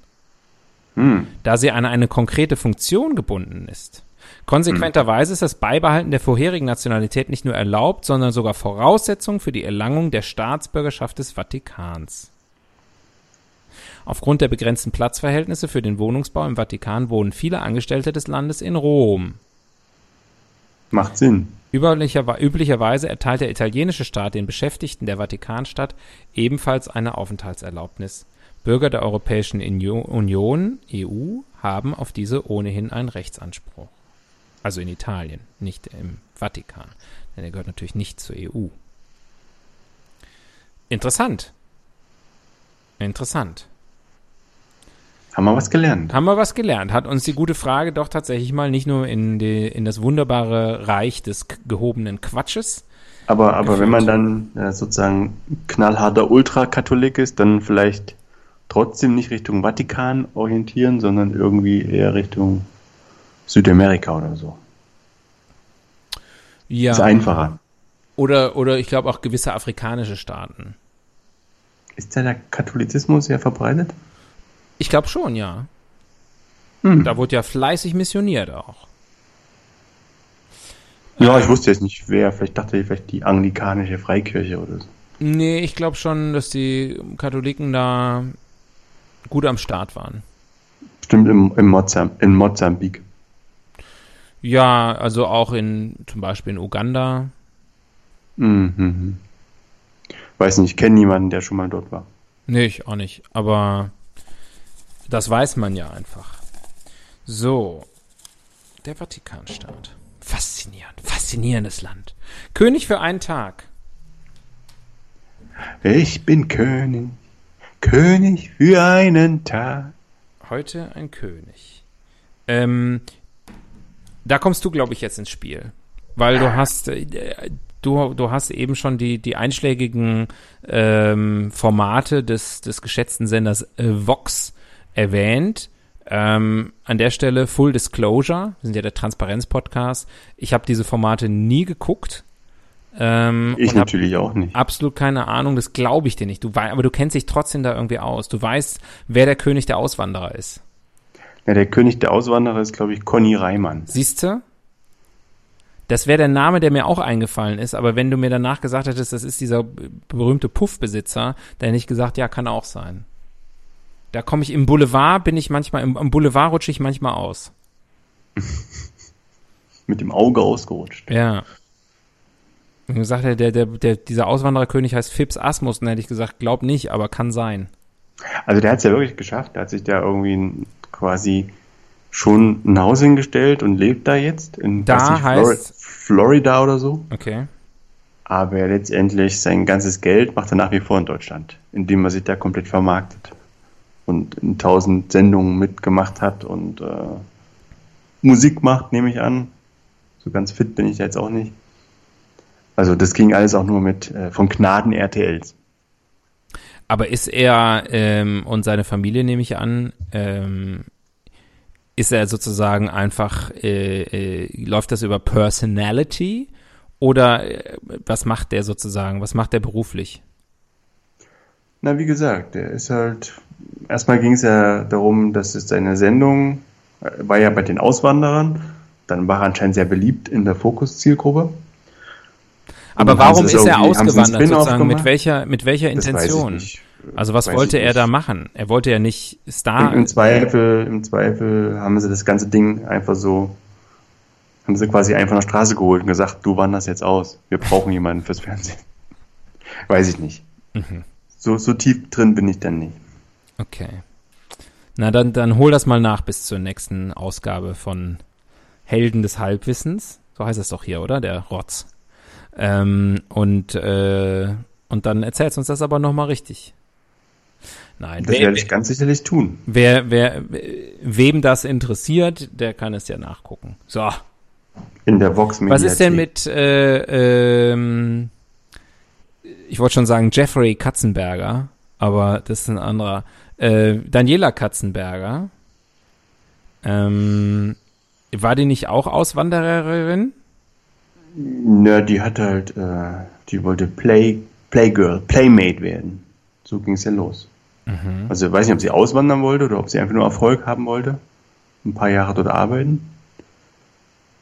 Hm. da sie an eine konkrete Funktion gebunden ist. Konsequenterweise ist das Beibehalten der vorherigen Nationalität nicht nur erlaubt, sondern sogar Voraussetzung für die Erlangung der Staatsbürgerschaft des Vatikans. Aufgrund der begrenzten Platzverhältnisse für den Wohnungsbau im Vatikan wohnen viele Angestellte des Landes in Rom. Macht Sinn. Üblicher, üblicherweise erteilt der italienische Staat den Beschäftigten der Vatikanstadt ebenfalls eine Aufenthaltserlaubnis. Bürger der Europäischen Union, EU, haben auf diese ohnehin einen Rechtsanspruch. Also in Italien, nicht im Vatikan. Denn er gehört natürlich nicht zur EU. Interessant. Interessant. Haben wir was gelernt? Haben wir was gelernt? Hat uns die gute Frage doch tatsächlich mal nicht nur in, die, in das wunderbare Reich des gehobenen Quatsches, Aber, aber wenn man dann äh, sozusagen knallharter Ultrakatholik ist, dann vielleicht trotzdem nicht Richtung Vatikan orientieren, sondern irgendwie eher Richtung Südamerika oder so. ja, Ist einfacher. oder oder ich glaube auch gewisse afrikanische Staaten. Ist da der Katholizismus sehr verbreitet? Ich glaube schon, ja. Hm. Da wurde ja fleißig missioniert auch. Ja, ich wusste jetzt nicht wer. Vielleicht dachte ich vielleicht die anglikanische Freikirche oder so. Nee, ich glaube schon, dass die Katholiken da gut am Start waren. Stimmt im, im Mozam in Mosambik. Ja, also auch in zum Beispiel in Uganda. Mhm. mhm. Weiß nicht, ich kenne niemanden, der schon mal dort war. Nee, ich auch nicht. Aber das weiß man ja einfach. So. Der Vatikanstaat. Faszinierend. Faszinierendes Land. König für einen Tag. Ich bin König, König für einen Tag. Heute ein König. Ähm, da kommst du, glaube ich, jetzt ins Spiel. Weil du hast, äh, du, du hast eben schon die, die einschlägigen ähm, Formate des, des geschätzten Senders äh, Vox erwähnt. Ähm, an der Stelle Full Disclosure, wir sind ja der Transparenz-Podcast. Ich habe diese Formate nie geguckt. Ähm, Ich natürlich auch nicht. absolut keine Ahnung, das glaube ich dir nicht. Du wei aber du kennst dich trotzdem da irgendwie aus. Du weißt, wer der König der Auswanderer ist. Ja, der König der Auswanderer ist, glaube ich, Conny Reimann. Siehst du? Das wäre der Name, der mir auch eingefallen ist, aber wenn du mir danach gesagt hättest, das ist dieser berühmte Puffbesitzer, dann hätte ich gesagt, ja, kann auch sein. Da komme ich im Boulevard, bin ich manchmal, im, im Boulevard rutsche ich manchmal aus. Mit dem Auge ausgerutscht. Ja. Und gesagt, der, der, der, dieser Auswandererkönig heißt Phipps Asmus, dann hätte ich gesagt, glaub nicht, aber kann sein. Also der hat es ja wirklich geschafft. Der hat sich da irgendwie quasi schon ein Haus hingestellt und lebt da jetzt in Da nicht, heißt- Florida oder so. Okay. Aber letztendlich sein ganzes Geld macht er nach wie vor in Deutschland, indem er sich da komplett vermarktet und in tausend Sendungen mitgemacht hat und äh, Musik macht, nehme ich an. So ganz fit bin ich jetzt auch nicht. Also das ging alles auch nur mit äh, von Gnaden RTLs. Aber ist er ähm, und seine Familie, nehme ich an, ähm, ist er sozusagen einfach, äh, äh, läuft das über Personality oder äh, was macht der sozusagen, was macht der beruflich? Na, wie gesagt, der ist halt. Erstmal ging es ja darum, dass es seine Sendung äh, war ja bei den Auswanderern. Dann war er anscheinend sehr beliebt in der Fokus-Zielgruppe. Aber warum ist er ausgewandert sozusagen? Mit welcher, mit welcher Intention? Also was Weiß wollte er da machen? Er wollte ja nicht Star. Im, Im Zweifel, im Zweifel haben sie das ganze Ding einfach so, haben sie quasi einfach der Straße geholt und gesagt, du wanderst jetzt aus. Wir brauchen jemanden fürs Fernsehen. Weiß ich nicht. Mhm. So, so tief drin bin ich dann nicht. Okay. Na dann, dann hol das mal nach bis zur nächsten Ausgabe von Helden des Halbwissens. So heißt es doch hier, oder? Der Rotz. Ähm, und, äh, Und dann erzählst du uns das aber nochmal richtig. Nein, Das wer, werde ich ganz sicherlich tun. wer, wer, wem das interessiert, der kann es ja nachgucken. So. In der Vox Was ist denn mit, äh, ähm, ich wollte schon sagen Jeffrey Katzenberger, aber das ist ein anderer. Äh, Daniela Katzenberger. Ähm, war die nicht auch Auswandererin? Na, die hat halt, äh, die wollte Play, Playgirl, Playmate werden. So ging es ja los. Also ich weiß nicht, ob sie auswandern wollte oder ob sie einfach nur Erfolg haben wollte. Ein paar Jahre dort arbeiten.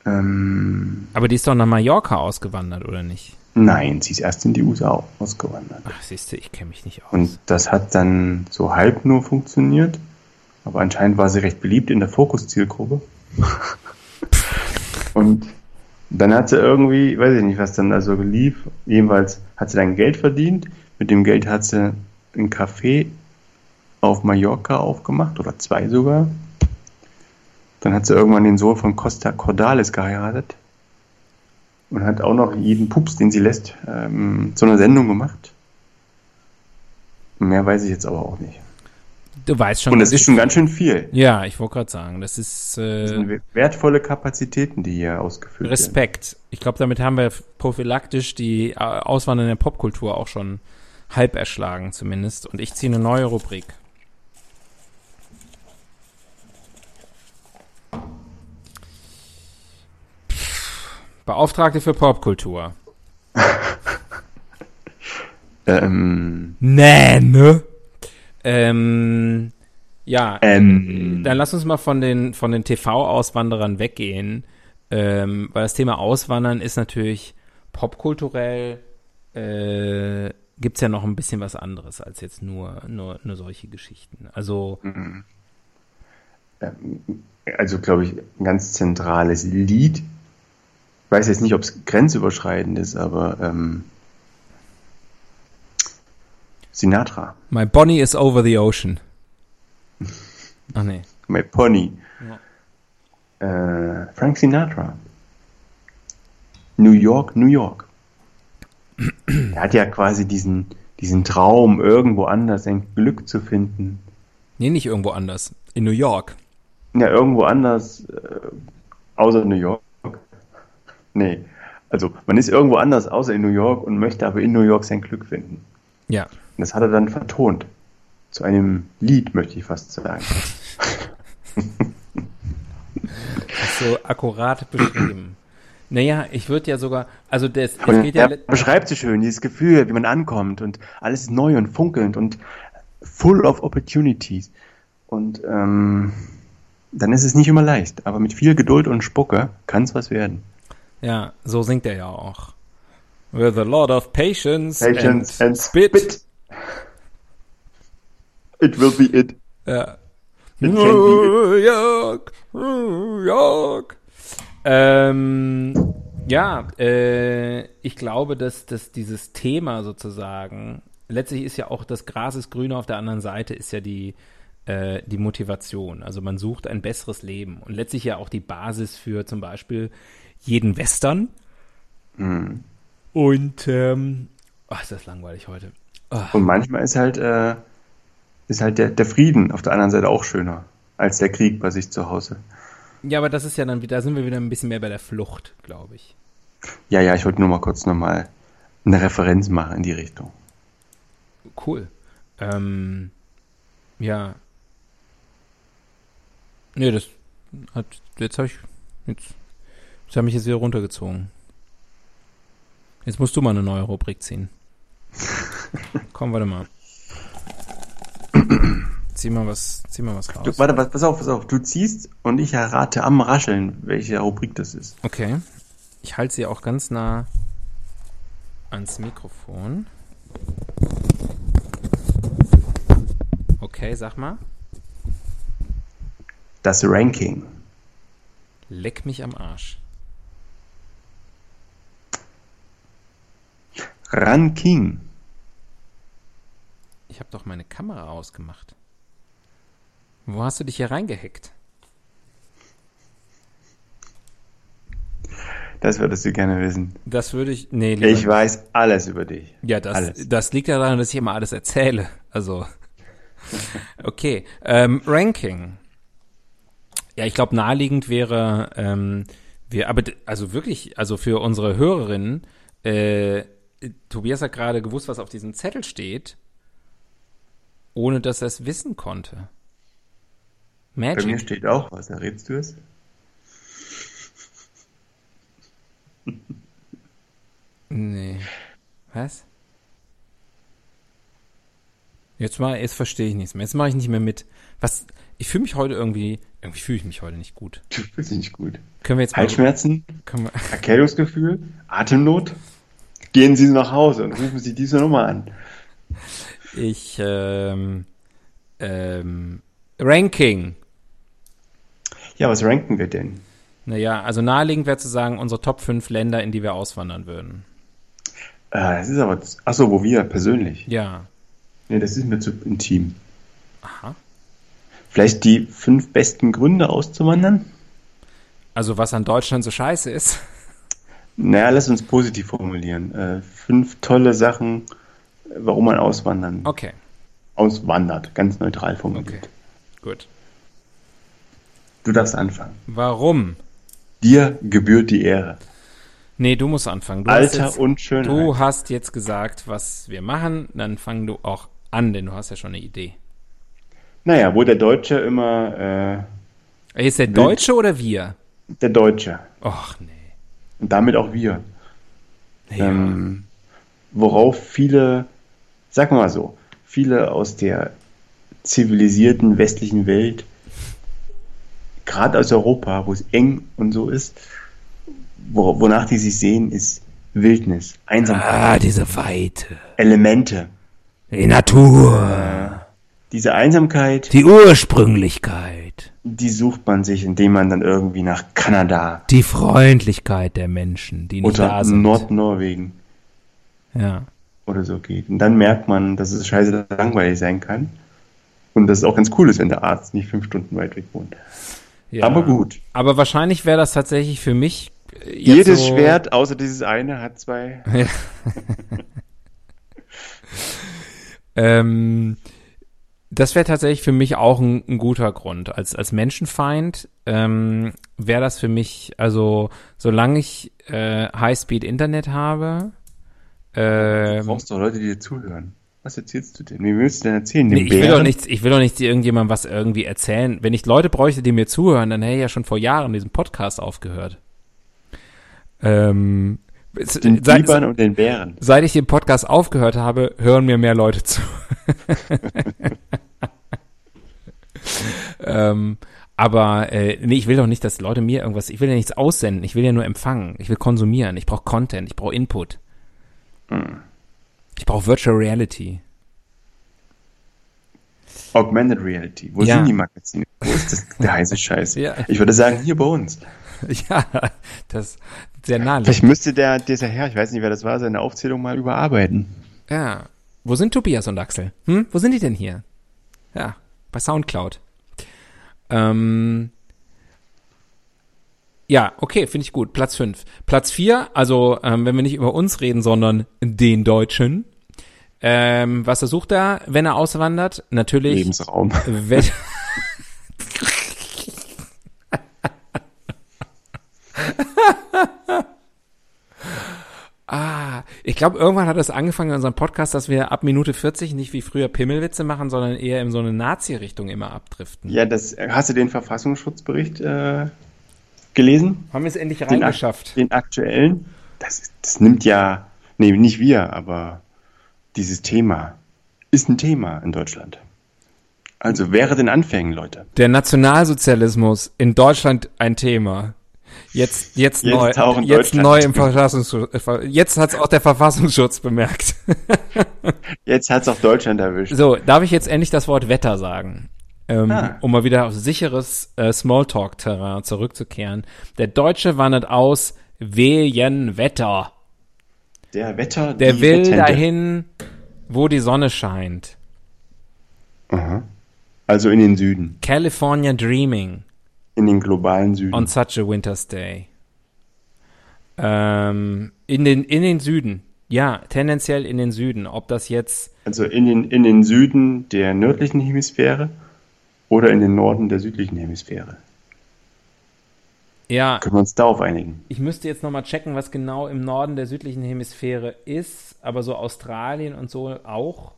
Ähm, Aber die ist doch nach Mallorca ausgewandert, oder nicht? Nein, sie ist erst in die USA ausgewandert. Ach, siehst du, ich kenne mich nicht aus. Und das hat dann so halb nur funktioniert. Aber anscheinend war sie recht beliebt in der Fokus-Zielgruppe. Und dann hat sie irgendwie, weiß ich nicht, was dann also lief. Jedenfalls hat sie dann Geld verdient. Mit dem Geld hat sie ein Café auf Mallorca aufgemacht oder zwei sogar. Dann hat sie irgendwann den Sohn von Costa Cordalis geheiratet und hat auch noch jeden Pups, den sie lässt, ähm, zu einer Sendung gemacht. Mehr weiß ich jetzt aber auch nicht. Du weißt schon. Und das ist schon ganz schön viel. Ja, ich wollte gerade sagen, das ist Das äh, sind wertvolle Kapazitäten, die hier ausgeführt werden. Respekt. Ich glaube, damit haben wir prophylaktisch die äh, auswandernde Popkultur auch schon halb erschlagen, zumindest. Und ich ziehe eine neue Rubrik. Beauftragte für Popkultur. Ähm, Nee, ne? Ähm, ja, ähm, dann lass uns mal von den, von den TV-Auswanderern weggehen, ähm, weil das Thema Auswandern ist natürlich popkulturell, äh, gibt's ja noch ein bisschen was anderes als jetzt nur, nur, nur solche Geschichten. Also, also glaube ich, ein ganz zentrales Lied. Ich weiß jetzt nicht, ob es grenzüberschreitend ist, aber ähm, Sinatra, My Bonnie is over the ocean. Ach nee. My Pony, äh, Frank Sinatra, New York, New York. Er hat ja quasi diesen, diesen Traum, irgendwo anders ein Glück zu finden. Nee, nicht irgendwo anders. In New York. Ja, irgendwo anders, äh, außer New York. Nee, also man ist irgendwo anders außer in New York und möchte aber in New York sein Glück finden. Ja. Und das hat er dann vertont. Zu einem Lied, möchte ich fast sagen. So akkurat beschrieben. Naja, ich würde ja sogar, also das, Und geht ja, er beschreibt so schön dieses Gefühl, wie man ankommt und alles ist neu und funkelnd und full of opportunities. Und ähm, dann ist es nicht immer leicht, aber mit viel Geduld und Spucke kann es was werden. Ja, so singt er ja auch. With a lot of patience, Patience and, and spit. spit. It will be it. Ja. It New York, New York. Ähm, ja, äh, ich glaube, dass, dass dieses Thema sozusagen, letztlich ist ja auch das Gras ist grüner auf der anderen Seite, ist ja die, äh, die Motivation. Also man sucht ein besseres Leben und letztlich ja auch die Basis für zum Beispiel jeden Western. Und, ähm, ach, ist das langweilig heute. Und manchmal ist halt, äh, ist halt der, der Frieden auf der anderen Seite auch schöner als der Krieg bei sich zu Hause. Ja, aber das ist ja dann, wieder- da sind wir wieder ein bisschen mehr bei der Flucht, glaube ich. Ja, ja, ich wollte nur mal kurz nochmal eine Referenz machen in die Richtung. Cool. Ähm, ja. Nee, das hat, jetzt habe ich, jetzt, das hat mich jetzt wieder runtergezogen. Jetzt musst du mal eine neue Rubrik ziehen. Komm, warte mal. Zieh mal was, zieh mal was raus. Du, warte, pass auf, pass auf. Du ziehst und ich errate am Rascheln, welche Rubrik das ist. Okay. Ich halte sie auch ganz nah ans Mikrofon. Okay, sag mal. Das Ranking. Leck mich am Arsch. Ranking. Ich habe doch meine Kamera ausgemacht. Wo hast du dich hier reingehackt? Das würdest du gerne wissen. Das würde ich. Nee, lieber Ich weiß alles über dich. Ja, das, Alles. das liegt ja daran, dass ich immer alles erzähle. Also, okay. Ähm, Ranking. Ja, ich glaube, naheliegend wäre, ähm, wir, aber also wirklich, also für unsere Hörerinnen, äh, Tobias hat gerade gewusst, was auf diesem Zettel steht, ohne dass er es wissen konnte. Bei mir Magic. steht auch was, errätst du es? Nee. Was? Jetzt mal, jetzt verstehe ich nichts mehr. Jetzt mache ich nicht mehr mit. Was? Ich fühle mich heute irgendwie, irgendwie fühle ich mich heute nicht gut. Du fühlst dich nicht gut. Können wir jetzt mal, Halsschmerzen, können wir, Erkältungsgefühl, Atemnot. Gehen Sie nach Hause und rufen Sie diese Nummer an. ich, ähm, ähm, Ranking. Ja, was ranken wir denn? Naja, also naheliegend wäre zu sagen, unsere Top 5 Länder, in die wir auswandern würden. Äh, das ist aber, ach so, wo wir persönlich. Ja. Nee, das ist mir zu intim. Aha. Vielleicht die fünf besten Gründe auszuwandern? Also was an Deutschland so scheiße ist. Naja, lass uns positiv formulieren. Äh, fünf tolle Sachen, warum man auswandern, Okay, auswandert, ganz neutral formuliert. Okay. gut. Du darfst anfangen. Warum? Dir gebührt die Ehre. Nee, du musst anfangen. Du Alter jetzt, und Schönheit. Du hast jetzt gesagt, was wir machen, dann fang du auch an, denn du hast ja schon eine Idee. Naja, wo der Deutsche immer, äh, Ist der Deutsche oder wir? der Deutsche Och, nee. Und damit auch wir, Ja. ähm, worauf viele, sag mal so, viele aus der zivilisierten westlichen Welt, gerade aus Europa, wo es eng und so ist, wo, wonach die sich sehen, ist Wildnis, Einsamkeit, ah, diese Weite. Elemente. Die Natur. Diese Einsamkeit, Die Ursprünglichkeit. die sucht man sich, indem man dann irgendwie nach Kanada Die Freundlichkeit der Menschen, die nicht oder da sind. Nordnorwegen ja. oder so geht. Und dann merkt man, dass es scheiße langweilig sein kann. Und dass es auch ganz cool ist, wenn der Arzt nicht fünf Stunden weit weg wohnt. ja. Aber gut. Aber wahrscheinlich wäre das tatsächlich für mich Jedes so, Schwert, außer dieses eine, hat zwei. Ähm, das wäre tatsächlich für mich auch ein, ein guter Grund. Als, als Menschenfeind ähm, wäre das für mich, also solange ich äh, Highspeed-Internet habe, Du ähm, brauchst doch Leute, die dir zuhören. Was erzählst du denn? Wie willst du denn erzählen? Nee, Den ich will doch nicht, ich will doch nicht irgendjemandem was irgendwie erzählen. Wenn ich Leute bräuchte, die mir zuhören, dann hätte ich ja schon vor Jahren diesen Podcast aufgehört. Ähm, Den seit, Bibern und den Bären. seit ich den Podcast aufgehört habe, hören mir mehr Leute zu. ähm, aber äh, nee, ich will doch nicht, dass Leute mir irgendwas, ich will ja nichts aussenden, ich will ja nur empfangen, ich will konsumieren, ich brauche Content, ich brauche Input. Ich brauche Virtual Reality. Augmented Reality. Wo Ja. sind die Magazine? Wo ist das, der heiße Scheiß? Ja. Ich würde sagen, hier bei uns. Ja, das sehr naheliegend. Vielleicht müsste der, dieser Herr, ich weiß nicht, wer das war, seine Aufzählung mal überarbeiten. Ja. Wo sind Tobias und Axel? Hm? Wo sind die denn hier? Ja, bei Soundcloud. Ähm, ja, okay, finde ich gut. Platz 5. Platz 4, also ähm, wenn wir nicht über uns reden, sondern den Deutschen. Ähm, was er sucht er, wenn er auswandert? Natürlich Lebensraum. Wett ah, ich glaube, irgendwann hat es angefangen in unserem Podcast, dass wir ab Minute 40 nicht wie früher Pimmelwitze machen, sondern eher in so eine Nazi-Richtung immer abdriften. Ja, das, hast du den Verfassungsschutzbericht äh, gelesen? Haben wir es endlich Den, reingeschafft? den aktuellen? Das, das nimmt ja, nee, nicht wir, aber dieses Thema ist ein Thema in Deutschland. Also wäre den Anfängen, Leute. Der Nationalsozialismus in Deutschland ein Thema. Jetzt, jetzt, neu, jetzt neu im Verfassungsschutz. Jetzt hat es auch der Verfassungsschutz bemerkt. Jetzt hat's auch Deutschland erwischt. So, darf ich jetzt endlich das Wort Wetter sagen? Ähm, Ah. Um mal wieder auf sicheres äh, Smalltalk-Terrain zurückzukehren. Der Deutsche wandert aus wegen Wetter. Der Wetter, Der will Wettente. dahin, wo die Sonne scheint. Aha. Also in den Süden, California Dreaming in den globalen Süden. on such a winter's day. Ähm, in, den, in den Süden. Ja, tendenziell in den Süden. Ob das jetzt. Also in den, in den Süden der nördlichen Hemisphäre oder in den Norden der südlichen Hemisphäre. Ja, Können wir uns darauf einigen? ich müsste jetzt nochmal checken, was genau im Norden der südlichen Hemisphäre ist. Aber so Australien und so auch.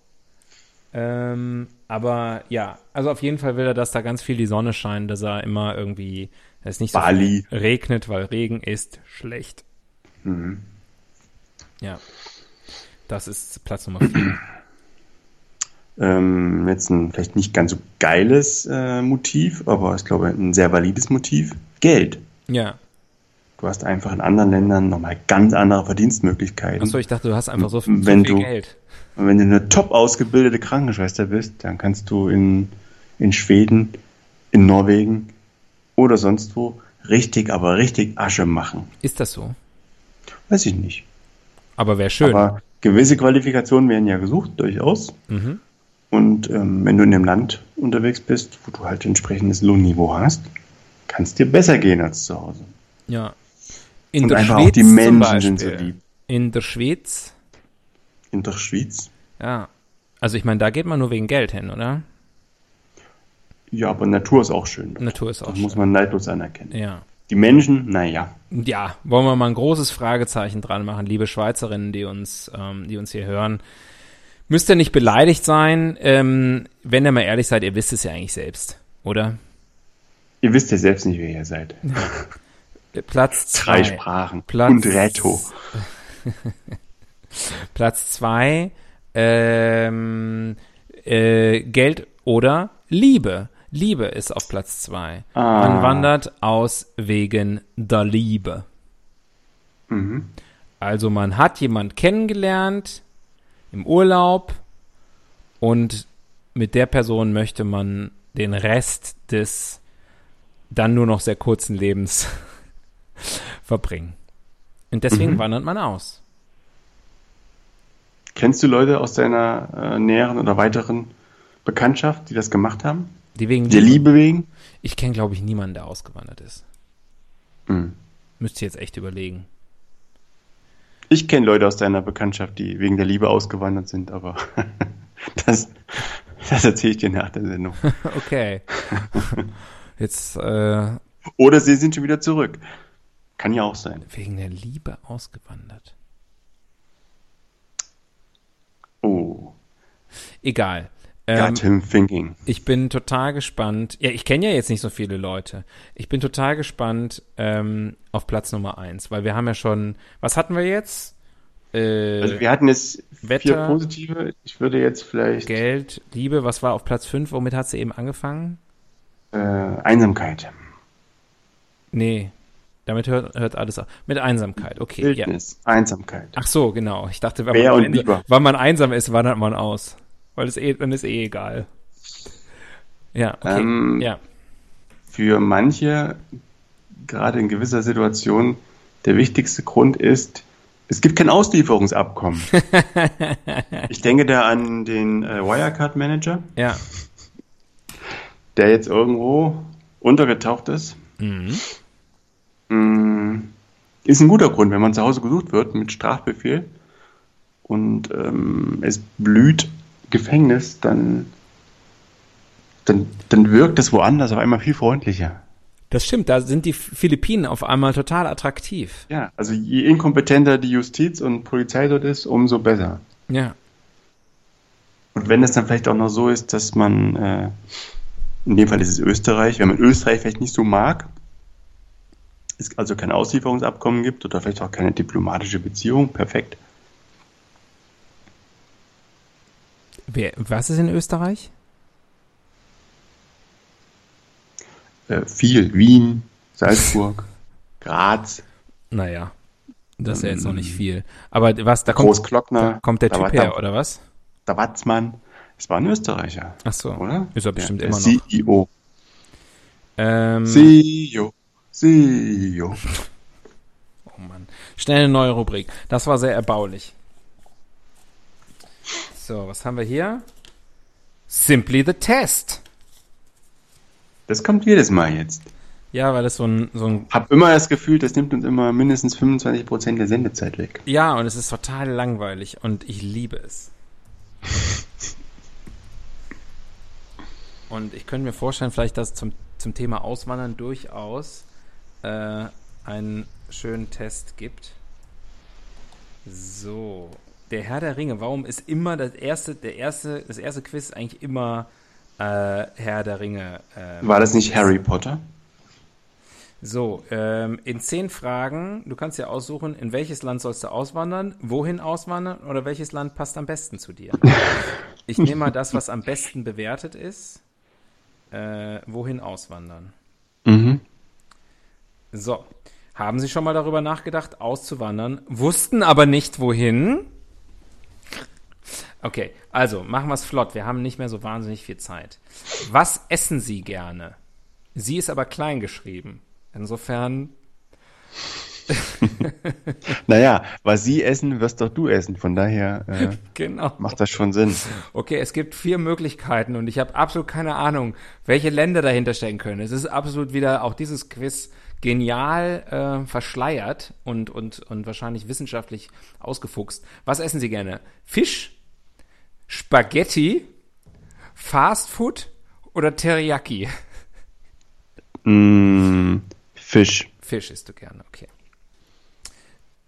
Ähm, aber ja, also auf jeden Fall will er, dass da ganz viel die Sonne scheint, dass er immer irgendwie, dass es nicht so Bali. viel regnet, weil Regen ist schlecht. Ja. Das ist Platz Nummer vier. Ähm, jetzt ein vielleicht nicht ganz so geiles äh, Motiv, aber ich glaube ein sehr valides Motiv. Geld. Ja. Du hast einfach in anderen Ländern nochmal ganz andere Verdienstmöglichkeiten. Achso, ich dachte, du hast einfach so, viel- so Wenn viel du- Geld. Und wenn du eine top ausgebildete Krankenschwester bist, dann kannst du in, in Schweden, in Norwegen oder sonst wo richtig, aber richtig Asche machen. Ist das so? Weiß ich nicht. Aber wäre schön. Aber gewisse Qualifikationen werden ja gesucht, durchaus. Mhm. Und ähm, wenn du in dem Land unterwegs bist, wo du halt entsprechendes Lohnniveau hast, kann es dir besser gehen als zu Hause. ja. In Und der einfach Schweiz auch die Menschen sind so lieb. In der Schweiz, In der Schweiz. ja. Also ich meine, da geht man nur wegen Geld hin, oder? Ja, aber Natur ist auch schön. dort. Natur ist auch Das muss schön. man neidlos anerkennen. Ja. Die Menschen, naja. Ja, wollen wir mal ein großes Fragezeichen dran machen, liebe Schweizerinnen, die uns, ähm, die uns hier hören. Müsst ihr nicht beleidigt sein, ähm, wenn ihr mal ehrlich seid, ihr wisst es ja eigentlich selbst, oder? Ihr wisst ja selbst nicht, wer ihr seid. Platz Drei zwei. Sprachen. Platz- Und Reto. Platz zwei, ähm, äh, Geld oder Liebe. Liebe ist auf Platz zwei. Ah. Man wandert aus wegen der Liebe. Mhm. Also man hat jemand kennengelernt im Urlaub und mit der Person möchte man den Rest des dann nur noch sehr kurzen Lebens verbringen. Und deswegen Mhm. wandert man aus. Kennst du Leute aus deiner äh, näheren oder weiteren Bekanntschaft, die das gemacht haben? Die wegen Der Liebe wegen? Ich kenne, glaube ich, niemanden, der ausgewandert ist. Hm. Müsste ich jetzt echt überlegen. Ich kenne Leute aus deiner Bekanntschaft, die wegen der Liebe ausgewandert sind, aber das, das erzähle ich dir nach der Sendung. Okay. Jetzt äh, Oder sie sind schon wieder zurück. Kann ja auch sein. wegen der Liebe ausgewandert. Oh, Egal. Ähm, got him thinking. Ich bin total gespannt. Ja, ich kenne ja jetzt nicht so viele Leute. Ich bin total gespannt ähm, auf Platz Nummer eins, weil wir haben ja schon. Was hatten wir jetzt? Äh, Also wir hatten jetzt Wetter, vier positive. Ich würde jetzt vielleicht Geld, Liebe. Was war auf Platz fünf? Womit hat sie eben angefangen? äh, Einsamkeit, Nee, damit hört, hört alles auf. Mit Einsamkeit. Okay. Ja. Wildnis, Einsamkeit. Ach so, genau. Ich dachte, wenn Bär man, Biber. wenn man einsam ist, wandert man aus. Weil es eh, dann ist eh egal. Ja, okay. Ähm, ja. Für manche, gerade in gewisser Situation, der wichtigste Grund ist, es gibt kein Auslieferungsabkommen. ich denke da an den äh, Wirecard Manager, Ja. der jetzt irgendwo untergetaucht ist. Mhm. Mm, Ist ein guter Grund, wenn man zu Hause gesucht wird mit Strafbefehl und ähm, es blüht Gefängnis, dann, dann, dann wirkt es woanders auf einmal viel freundlicher. Das stimmt, da sind die Philippinen auf einmal total attraktiv. Ja, also je inkompetenter die Justiz und Polizei dort ist, umso besser. Ja. Und wenn es dann vielleicht auch noch so ist, dass man, äh, in dem Fall ist es Österreich, wenn man Österreich vielleicht nicht so mag, es also kein Auslieferungsabkommen gibt oder vielleicht auch keine diplomatische Beziehung, perfekt. Wer, was ist in Österreich? Äh, viel, Wien, Salzburg, Graz, Naja, das ist ja jetzt noch nicht viel. Aber was, da kommt, Großglockner, da kommt der da Typ her, der- oder was? der Watzmann. Es war ein Österreicher, Ach so. oder? Ist er bestimmt der immer noch. CEO. Ähm, CEO. CEO. oh Mann. Schnell eine neue Rubrik. Das war sehr erbaulich. So, was haben wir hier? Simply the Test. Das kommt jedes Mal jetzt. Ja, weil das so ein, so ein. Hab immer das Gefühl, das nimmt uns immer mindestens 25 Prozent der Sendezeit weg. Ja, und es ist total langweilig und ich liebe es. Und ich könnte mir vorstellen, vielleicht, dass zum, zum Thema Auswandern durchaus äh, einen schönen Test gibt. So. Der Herr der Ringe, warum ist immer das erste, der erste, das erste Quiz eigentlich immer äh, Herr der Ringe? ähm, War das nicht Harry Potter? So, ähm, in zehn Fragen, du kannst dir aussuchen, in welches Land sollst du auswandern, wohin auswandern oder welches Land passt am besten zu dir. Ich nehme mal das, was am besten bewertet ist. Äh, wohin auswandern? Mhm. So, haben Sie schon mal darüber nachgedacht, auszuwandern, wussten aber nicht wohin? Okay, also machen wir es flott. Wir haben nicht mehr so wahnsinnig viel Zeit. Was essen Sie gerne? Sie ist aber klein geschrieben. Insofern, Naja, was sie essen, wirst doch du essen. Von daher äh, genau. macht das schon Sinn. Okay, es gibt vier Möglichkeiten und ich habe absolut keine Ahnung, welche Länder dahinter stecken können. Es ist absolut wieder auch dieses Quiz genial äh, verschleiert und, und, und wahrscheinlich wissenschaftlich ausgefuchst. Was essen Sie gerne? Fisch, Spaghetti, Fast Food oder Teriyaki? Mm, Fisch. Fisch isst du gerne, okay.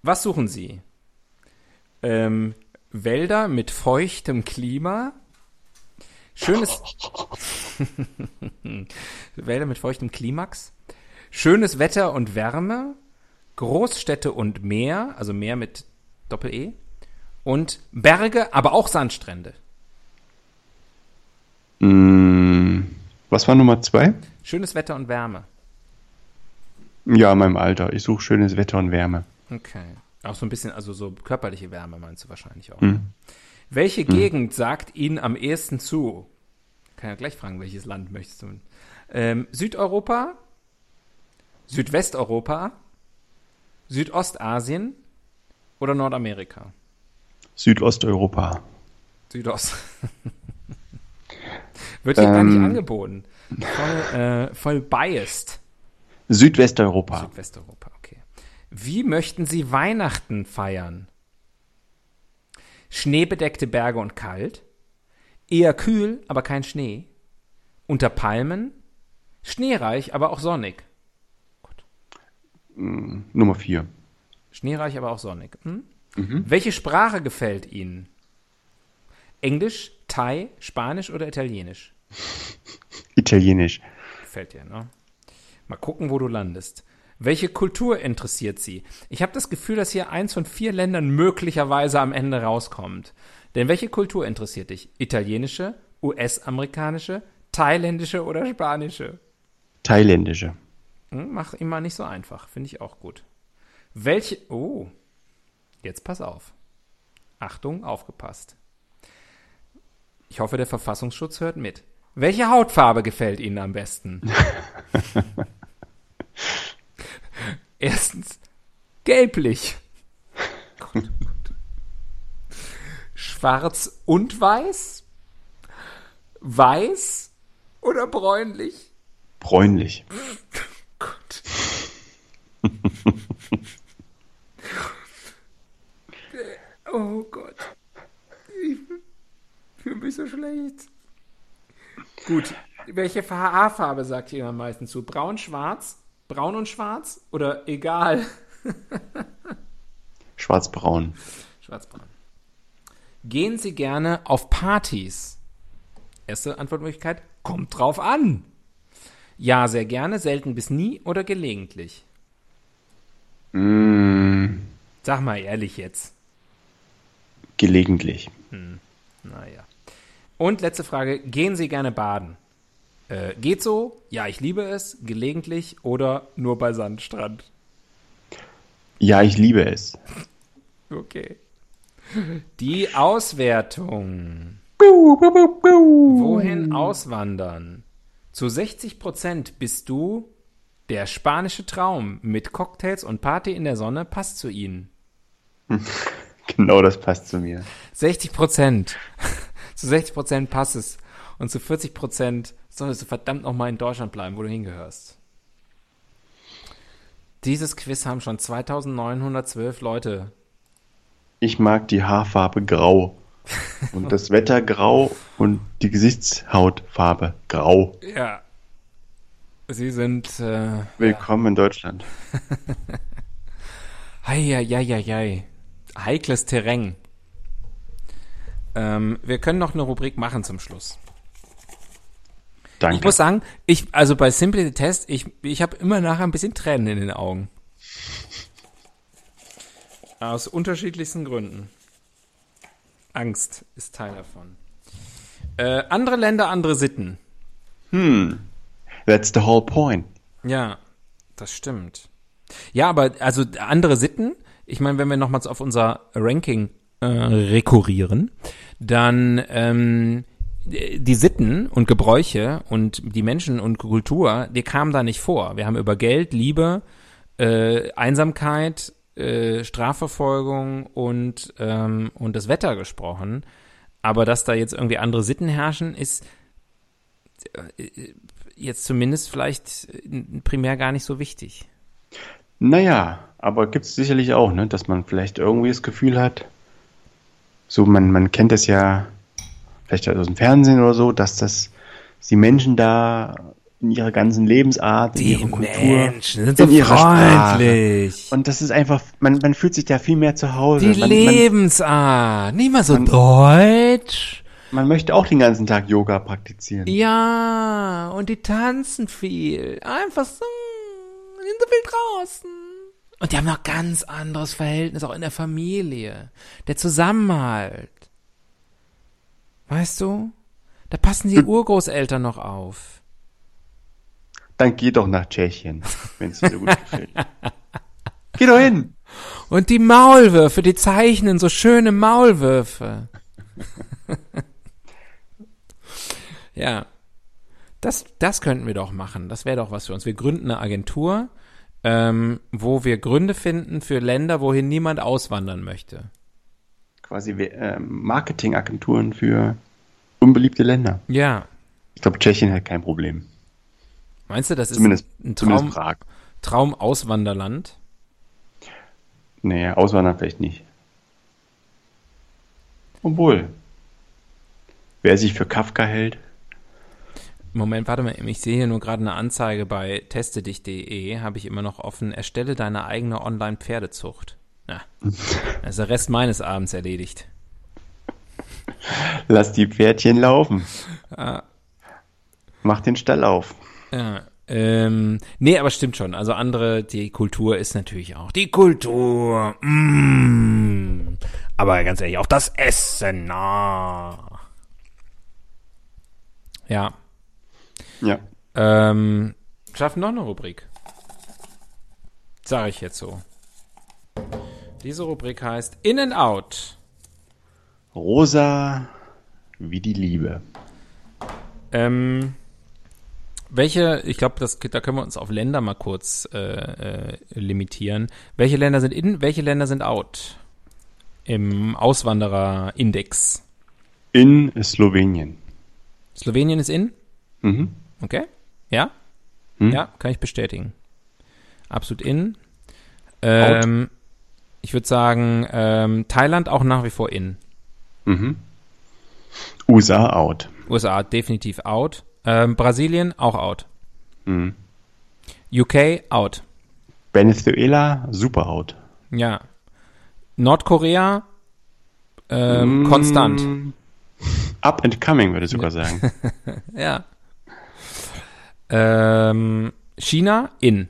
Was suchen Sie? Ähm, Wälder mit feuchtem Klima. Schönes. Wälder mit feuchtem Klimax. Schönes Wetter und Wärme. Großstädte und Meer, also Meer mit Doppel-E. Und Berge, aber auch Sandstrände. Mm, was war Nummer zwei? Schönes Wetter und Wärme. Ja, in meinem Alter. Ich suche schönes Wetter und Wärme. Okay. Auch so ein bisschen, also so körperliche Wärme meinst du wahrscheinlich auch. Hm. Welche Gegend sagt Ihnen am ehesten zu? Kann ja gleich fragen, welches Land möchtest du? Ähm, Südeuropa, Südwesteuropa, Südostasien oder Nordamerika? Südosteuropa. Südost. Wird hier gar nicht Ähm. angeboten. Voll, äh, voll biased. Südwesteuropa. Südwesteuropa, okay. Wie möchten Sie Weihnachten feiern? Schneebedeckte Berge und kalt? Eher kühl, aber kein Schnee? Unter Palmen? Schneereich, aber auch sonnig? Nummer vier. Schneereich, aber auch sonnig. Hm? Welche Sprache gefällt Ihnen? Englisch, Thai, Spanisch oder Italienisch? Italienisch. Gefällt dir, ne? Mal gucken, wo du landest. Welche Kultur interessiert Sie? Ich habe das Gefühl, dass hier eins von vier Ländern möglicherweise am Ende rauskommt. Denn welche Kultur interessiert dich? Italienische, US-amerikanische, thailändische oder spanische? Thailändische. Hm, mach ihm mal nicht so einfach. Finde ich auch gut. Welche. Oh. Jetzt pass auf. Achtung, aufgepasst. Ich hoffe, der Verfassungsschutz hört mit. Welche Hautfarbe gefällt Ihnen am besten? Erstens, gelblich. Gott, Gott. Schwarz und weiß? Weiß oder bräunlich? Bräunlich. Gott. oh Gott. Ich so schlecht. Gut. Welche Haarfarbe sagt ihr am meisten zu? Braun, schwarz? Braun und schwarz? Oder egal? Schwarzbraun. Schwarzbraun. Gehen Sie gerne auf Partys? Erste Antwortmöglichkeit. Kommt drauf an. Ja, sehr gerne, selten bis nie oder gelegentlich. Mm, Sag mal ehrlich jetzt. gelegentlich. Naja. Und letzte Frage. Gehen Sie gerne baden? Äh, geht so? Ja, ich liebe es. Gelegentlich oder nur bei Sandstrand? Ja, ich liebe es. Okay. Die Auswertung. Wohin auswandern? Zu 60% bist du der spanische Traum mit Cocktails und Party in der Sonne passt zu ihnen. Genau das passt zu mir. 60 Prozent. Zu 60 Prozent passt es. Und zu 40 Prozent solltest du verdammt nochmal in Deutschland bleiben, wo du hingehörst. Dieses Quiz haben schon 2912 Leute. Ich mag die Haarfarbe grau. Und das Wetter grau und die Gesichtshautfarbe grau. Ja. Sie sind. Äh, Willkommen in Deutschland. Heieieiei. Heikles Terrain. Ähm, wir können noch eine Rubrik machen zum Schluss. Danke. Ich muss sagen, ich, also bei Simply the Test, ich, ich habe immer nachher ein bisschen Tränen in den Augen. Aus unterschiedlichsten Gründen. Angst ist Teil davon. Äh, andere Länder, andere Sitten. hm. That's the whole point. Ja, das stimmt. Ja, aber also andere Sitten, ich meine, wenn wir nochmals auf unser Ranking äh, rekurrieren, dann ähm, die Sitten und Gebräuche und die Menschen und Kultur, die kamen da nicht vor. Wir haben über Geld, Liebe, äh, Einsamkeit, äh, Strafverfolgung und, ähm, und das Wetter gesprochen. Aber dass da jetzt irgendwie andere Sitten herrschen, ist äh, jetzt zumindest vielleicht äh, primär gar nicht so wichtig. Naja, aber gibt es sicherlich auch, ne, dass man vielleicht irgendwie das Gefühl hat, so man, man kennt das ja vielleicht aus dem Fernsehen oder so, dass das die Menschen da in ihrer ganzen Lebensart, in ihrer Kultur, sind in ihrer Sprache. freundlich. Und das ist einfach, man, man fühlt sich da viel mehr zu Hause. Die man, Lebensart. Nicht mal so Man- deutsch. man, man möchte auch den ganzen Tag Yoga praktizieren. Ja, und die tanzen viel. Einfach so, die sind so viel draußen. Und die haben noch ganz anderes Verhältnis, auch in der Familie. Der Zusammenhalt. Weißt du? Da passen die Urgroßeltern noch auf. Dann geh doch nach Tschechien, wenn es dir so gut gefällt. Geh doch hin. Und die Maulwürfe, die zeichnen so schöne Maulwürfe. ja. Das, das könnten wir doch machen. Das wäre doch was für uns. Wir gründen eine Agentur, ähm, wo wir Gründe finden für Länder, wohin niemand auswandern möchte. Quasi ähm, Marketingagenturen für unbeliebte Länder. Ja. Ich glaube, Tschechien hat kein Problem. Meinst du, das ist Zumindest, ein zumindest Traum, Prag. Traum-Auswanderland? Nee, Auswandern vielleicht nicht. Obwohl, wer sich für Kafka hält, Moment, warte mal, ich sehe hier nur gerade eine Anzeige bei testedich.de, habe ich immer noch offen, erstelle deine eigene Online-Pferdezucht. Na, der Rest meines Abends erledigt. lass die Pferdchen laufen. Ah. Mach den Stall auf. Ja, ähm, nee, aber stimmt schon. Also andere, die Kultur ist natürlich auch die Kultur. Mm. Aber ganz ehrlich, auch das Essen. Ah. Ja, Ja. ähm, schaffen noch eine Rubrik. Sage ich jetzt so. Diese Rubrik heißt In and Out. Rosa wie die Liebe. Ähm, welche, ich glaube, da können wir uns auf Länder mal kurz äh, äh, limitieren. Welche Länder sind in, welche Länder sind out? Im Auswanderer-Index. In Slowenien. Slowenien ist in? Mhm. Okay. Ja? Hm? Ja, kann ich bestätigen. Absolut in. Ähm, ich würde sagen, ähm, Thailand auch nach wie vor in. Mhm. USA out. USA definitiv out. Ähm, Brasilien auch out. Mhm. UK out. Venezuela super out. Ja. Nordkorea ähm, Mm. konstant. Up and coming, würde ich sogar sagen. Ja. Ähm, China in.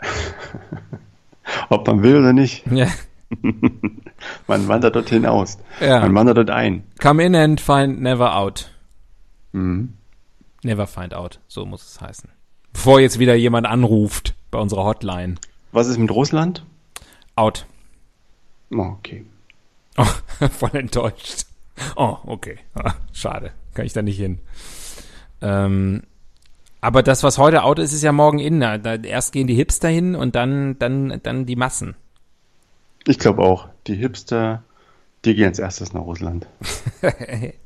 Ob man will oder nicht. Ja. Man wandert dorthin aus. Ja. Man wandert dort ein. Come in and find never out. Mhm. Never find out. So muss es heißen. Bevor jetzt wieder jemand anruft bei unserer Hotline. Was ist mit Russland? Out. Oh, okay. Oh, voll enttäuscht. Oh, okay. Ah, Schade. Kann ich da nicht hin. Ähm, aber das, was heute out ist, ist ja morgen in. Da, erst gehen die Hipster hin und dann, dann, dann die Massen. Ich glaube auch, die Hipster, die gehen als erstes nach Russland.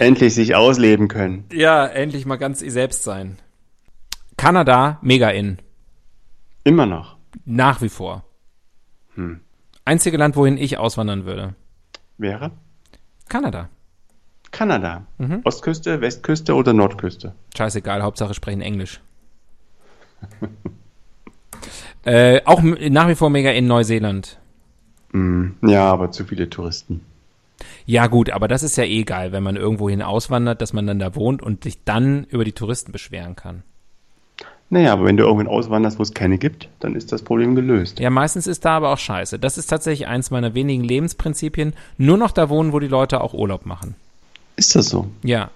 Endlich sich ausleben können. Ja, endlich mal ganz ihr selbst sein. Kanada, mega in. Immer noch. Nach wie vor. Hm. Einzige Land, wohin ich auswandern würde. Wäre? Kanada. Kanada. Mhm. Ostküste, Westküste oder Nordküste? Scheißegal, Hauptsache sprechen Englisch. äh, auch nach wie vor mega in Neuseeland. Hm, ja, aber zu viele Touristen. Ja gut, aber das ist ja eh geil, wenn man irgendwohin auswandert, dass man dann da wohnt und sich dann über die Touristen beschweren kann. Naja, aber wenn du irgendwann auswanderst, wo es keine gibt, dann ist das Problem gelöst. Ja, meistens ist da aber auch scheiße. Das ist tatsächlich eins meiner wenigen Lebensprinzipien. Nur noch da wohnen, wo die Leute auch Urlaub machen. Ist das so? Ja.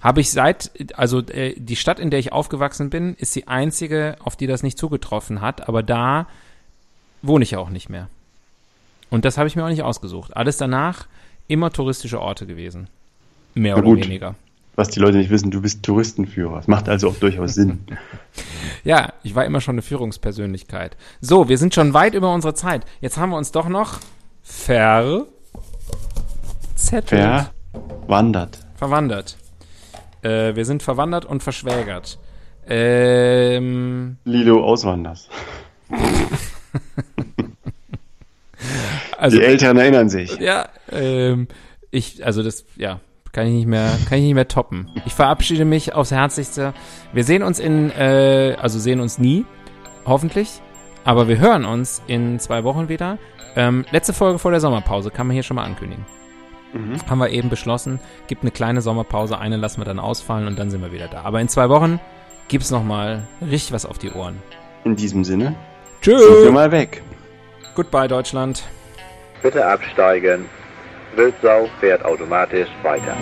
Habe ich seit, also äh, die Stadt, in der ich aufgewachsen bin, ist die einzige, auf die das nicht zugetroffen hat, aber da wohne ich ja auch nicht mehr. Und das habe ich mir auch nicht ausgesucht. Alles danach immer touristische Orte gewesen. Mehr oder gut. weniger. Was die Leute nicht wissen, du bist Touristenführer. Das macht also auch durchaus Sinn. Ja, ich war immer schon eine Führungspersönlichkeit. So, wir sind schon weit über unsere Zeit. Jetzt haben wir uns doch noch ver zettelt. Verwandert. verwandert. Äh, wir sind verwandert und verschwägert. Ähm, Lilo auswanderst. also die Älteren erinnern sich. ja, ähm, ich, also das, ja, kann ich nicht mehr, kann ich nicht mehr toppen. Ich verabschiede mich aufs Herzlichste. Wir sehen uns in, äh, also sehen uns nie, hoffentlich, aber wir hören uns in zwei Wochen wieder. Ähm, letzte Folge vor der Sommerpause kann man hier schon mal ankündigen. Mhm. Haben wir eben beschlossen. Gibt eine kleine Sommerpause, eine lassen wir dann ausfallen und dann sind wir wieder da. Aber in zwei Wochen gibt's noch mal richtig was auf die Ohren. In diesem Sinne, Tschüss. sind wir mal weg. Goodbye Deutschland. Bitte absteigen. Wildsau fährt automatisch weiter.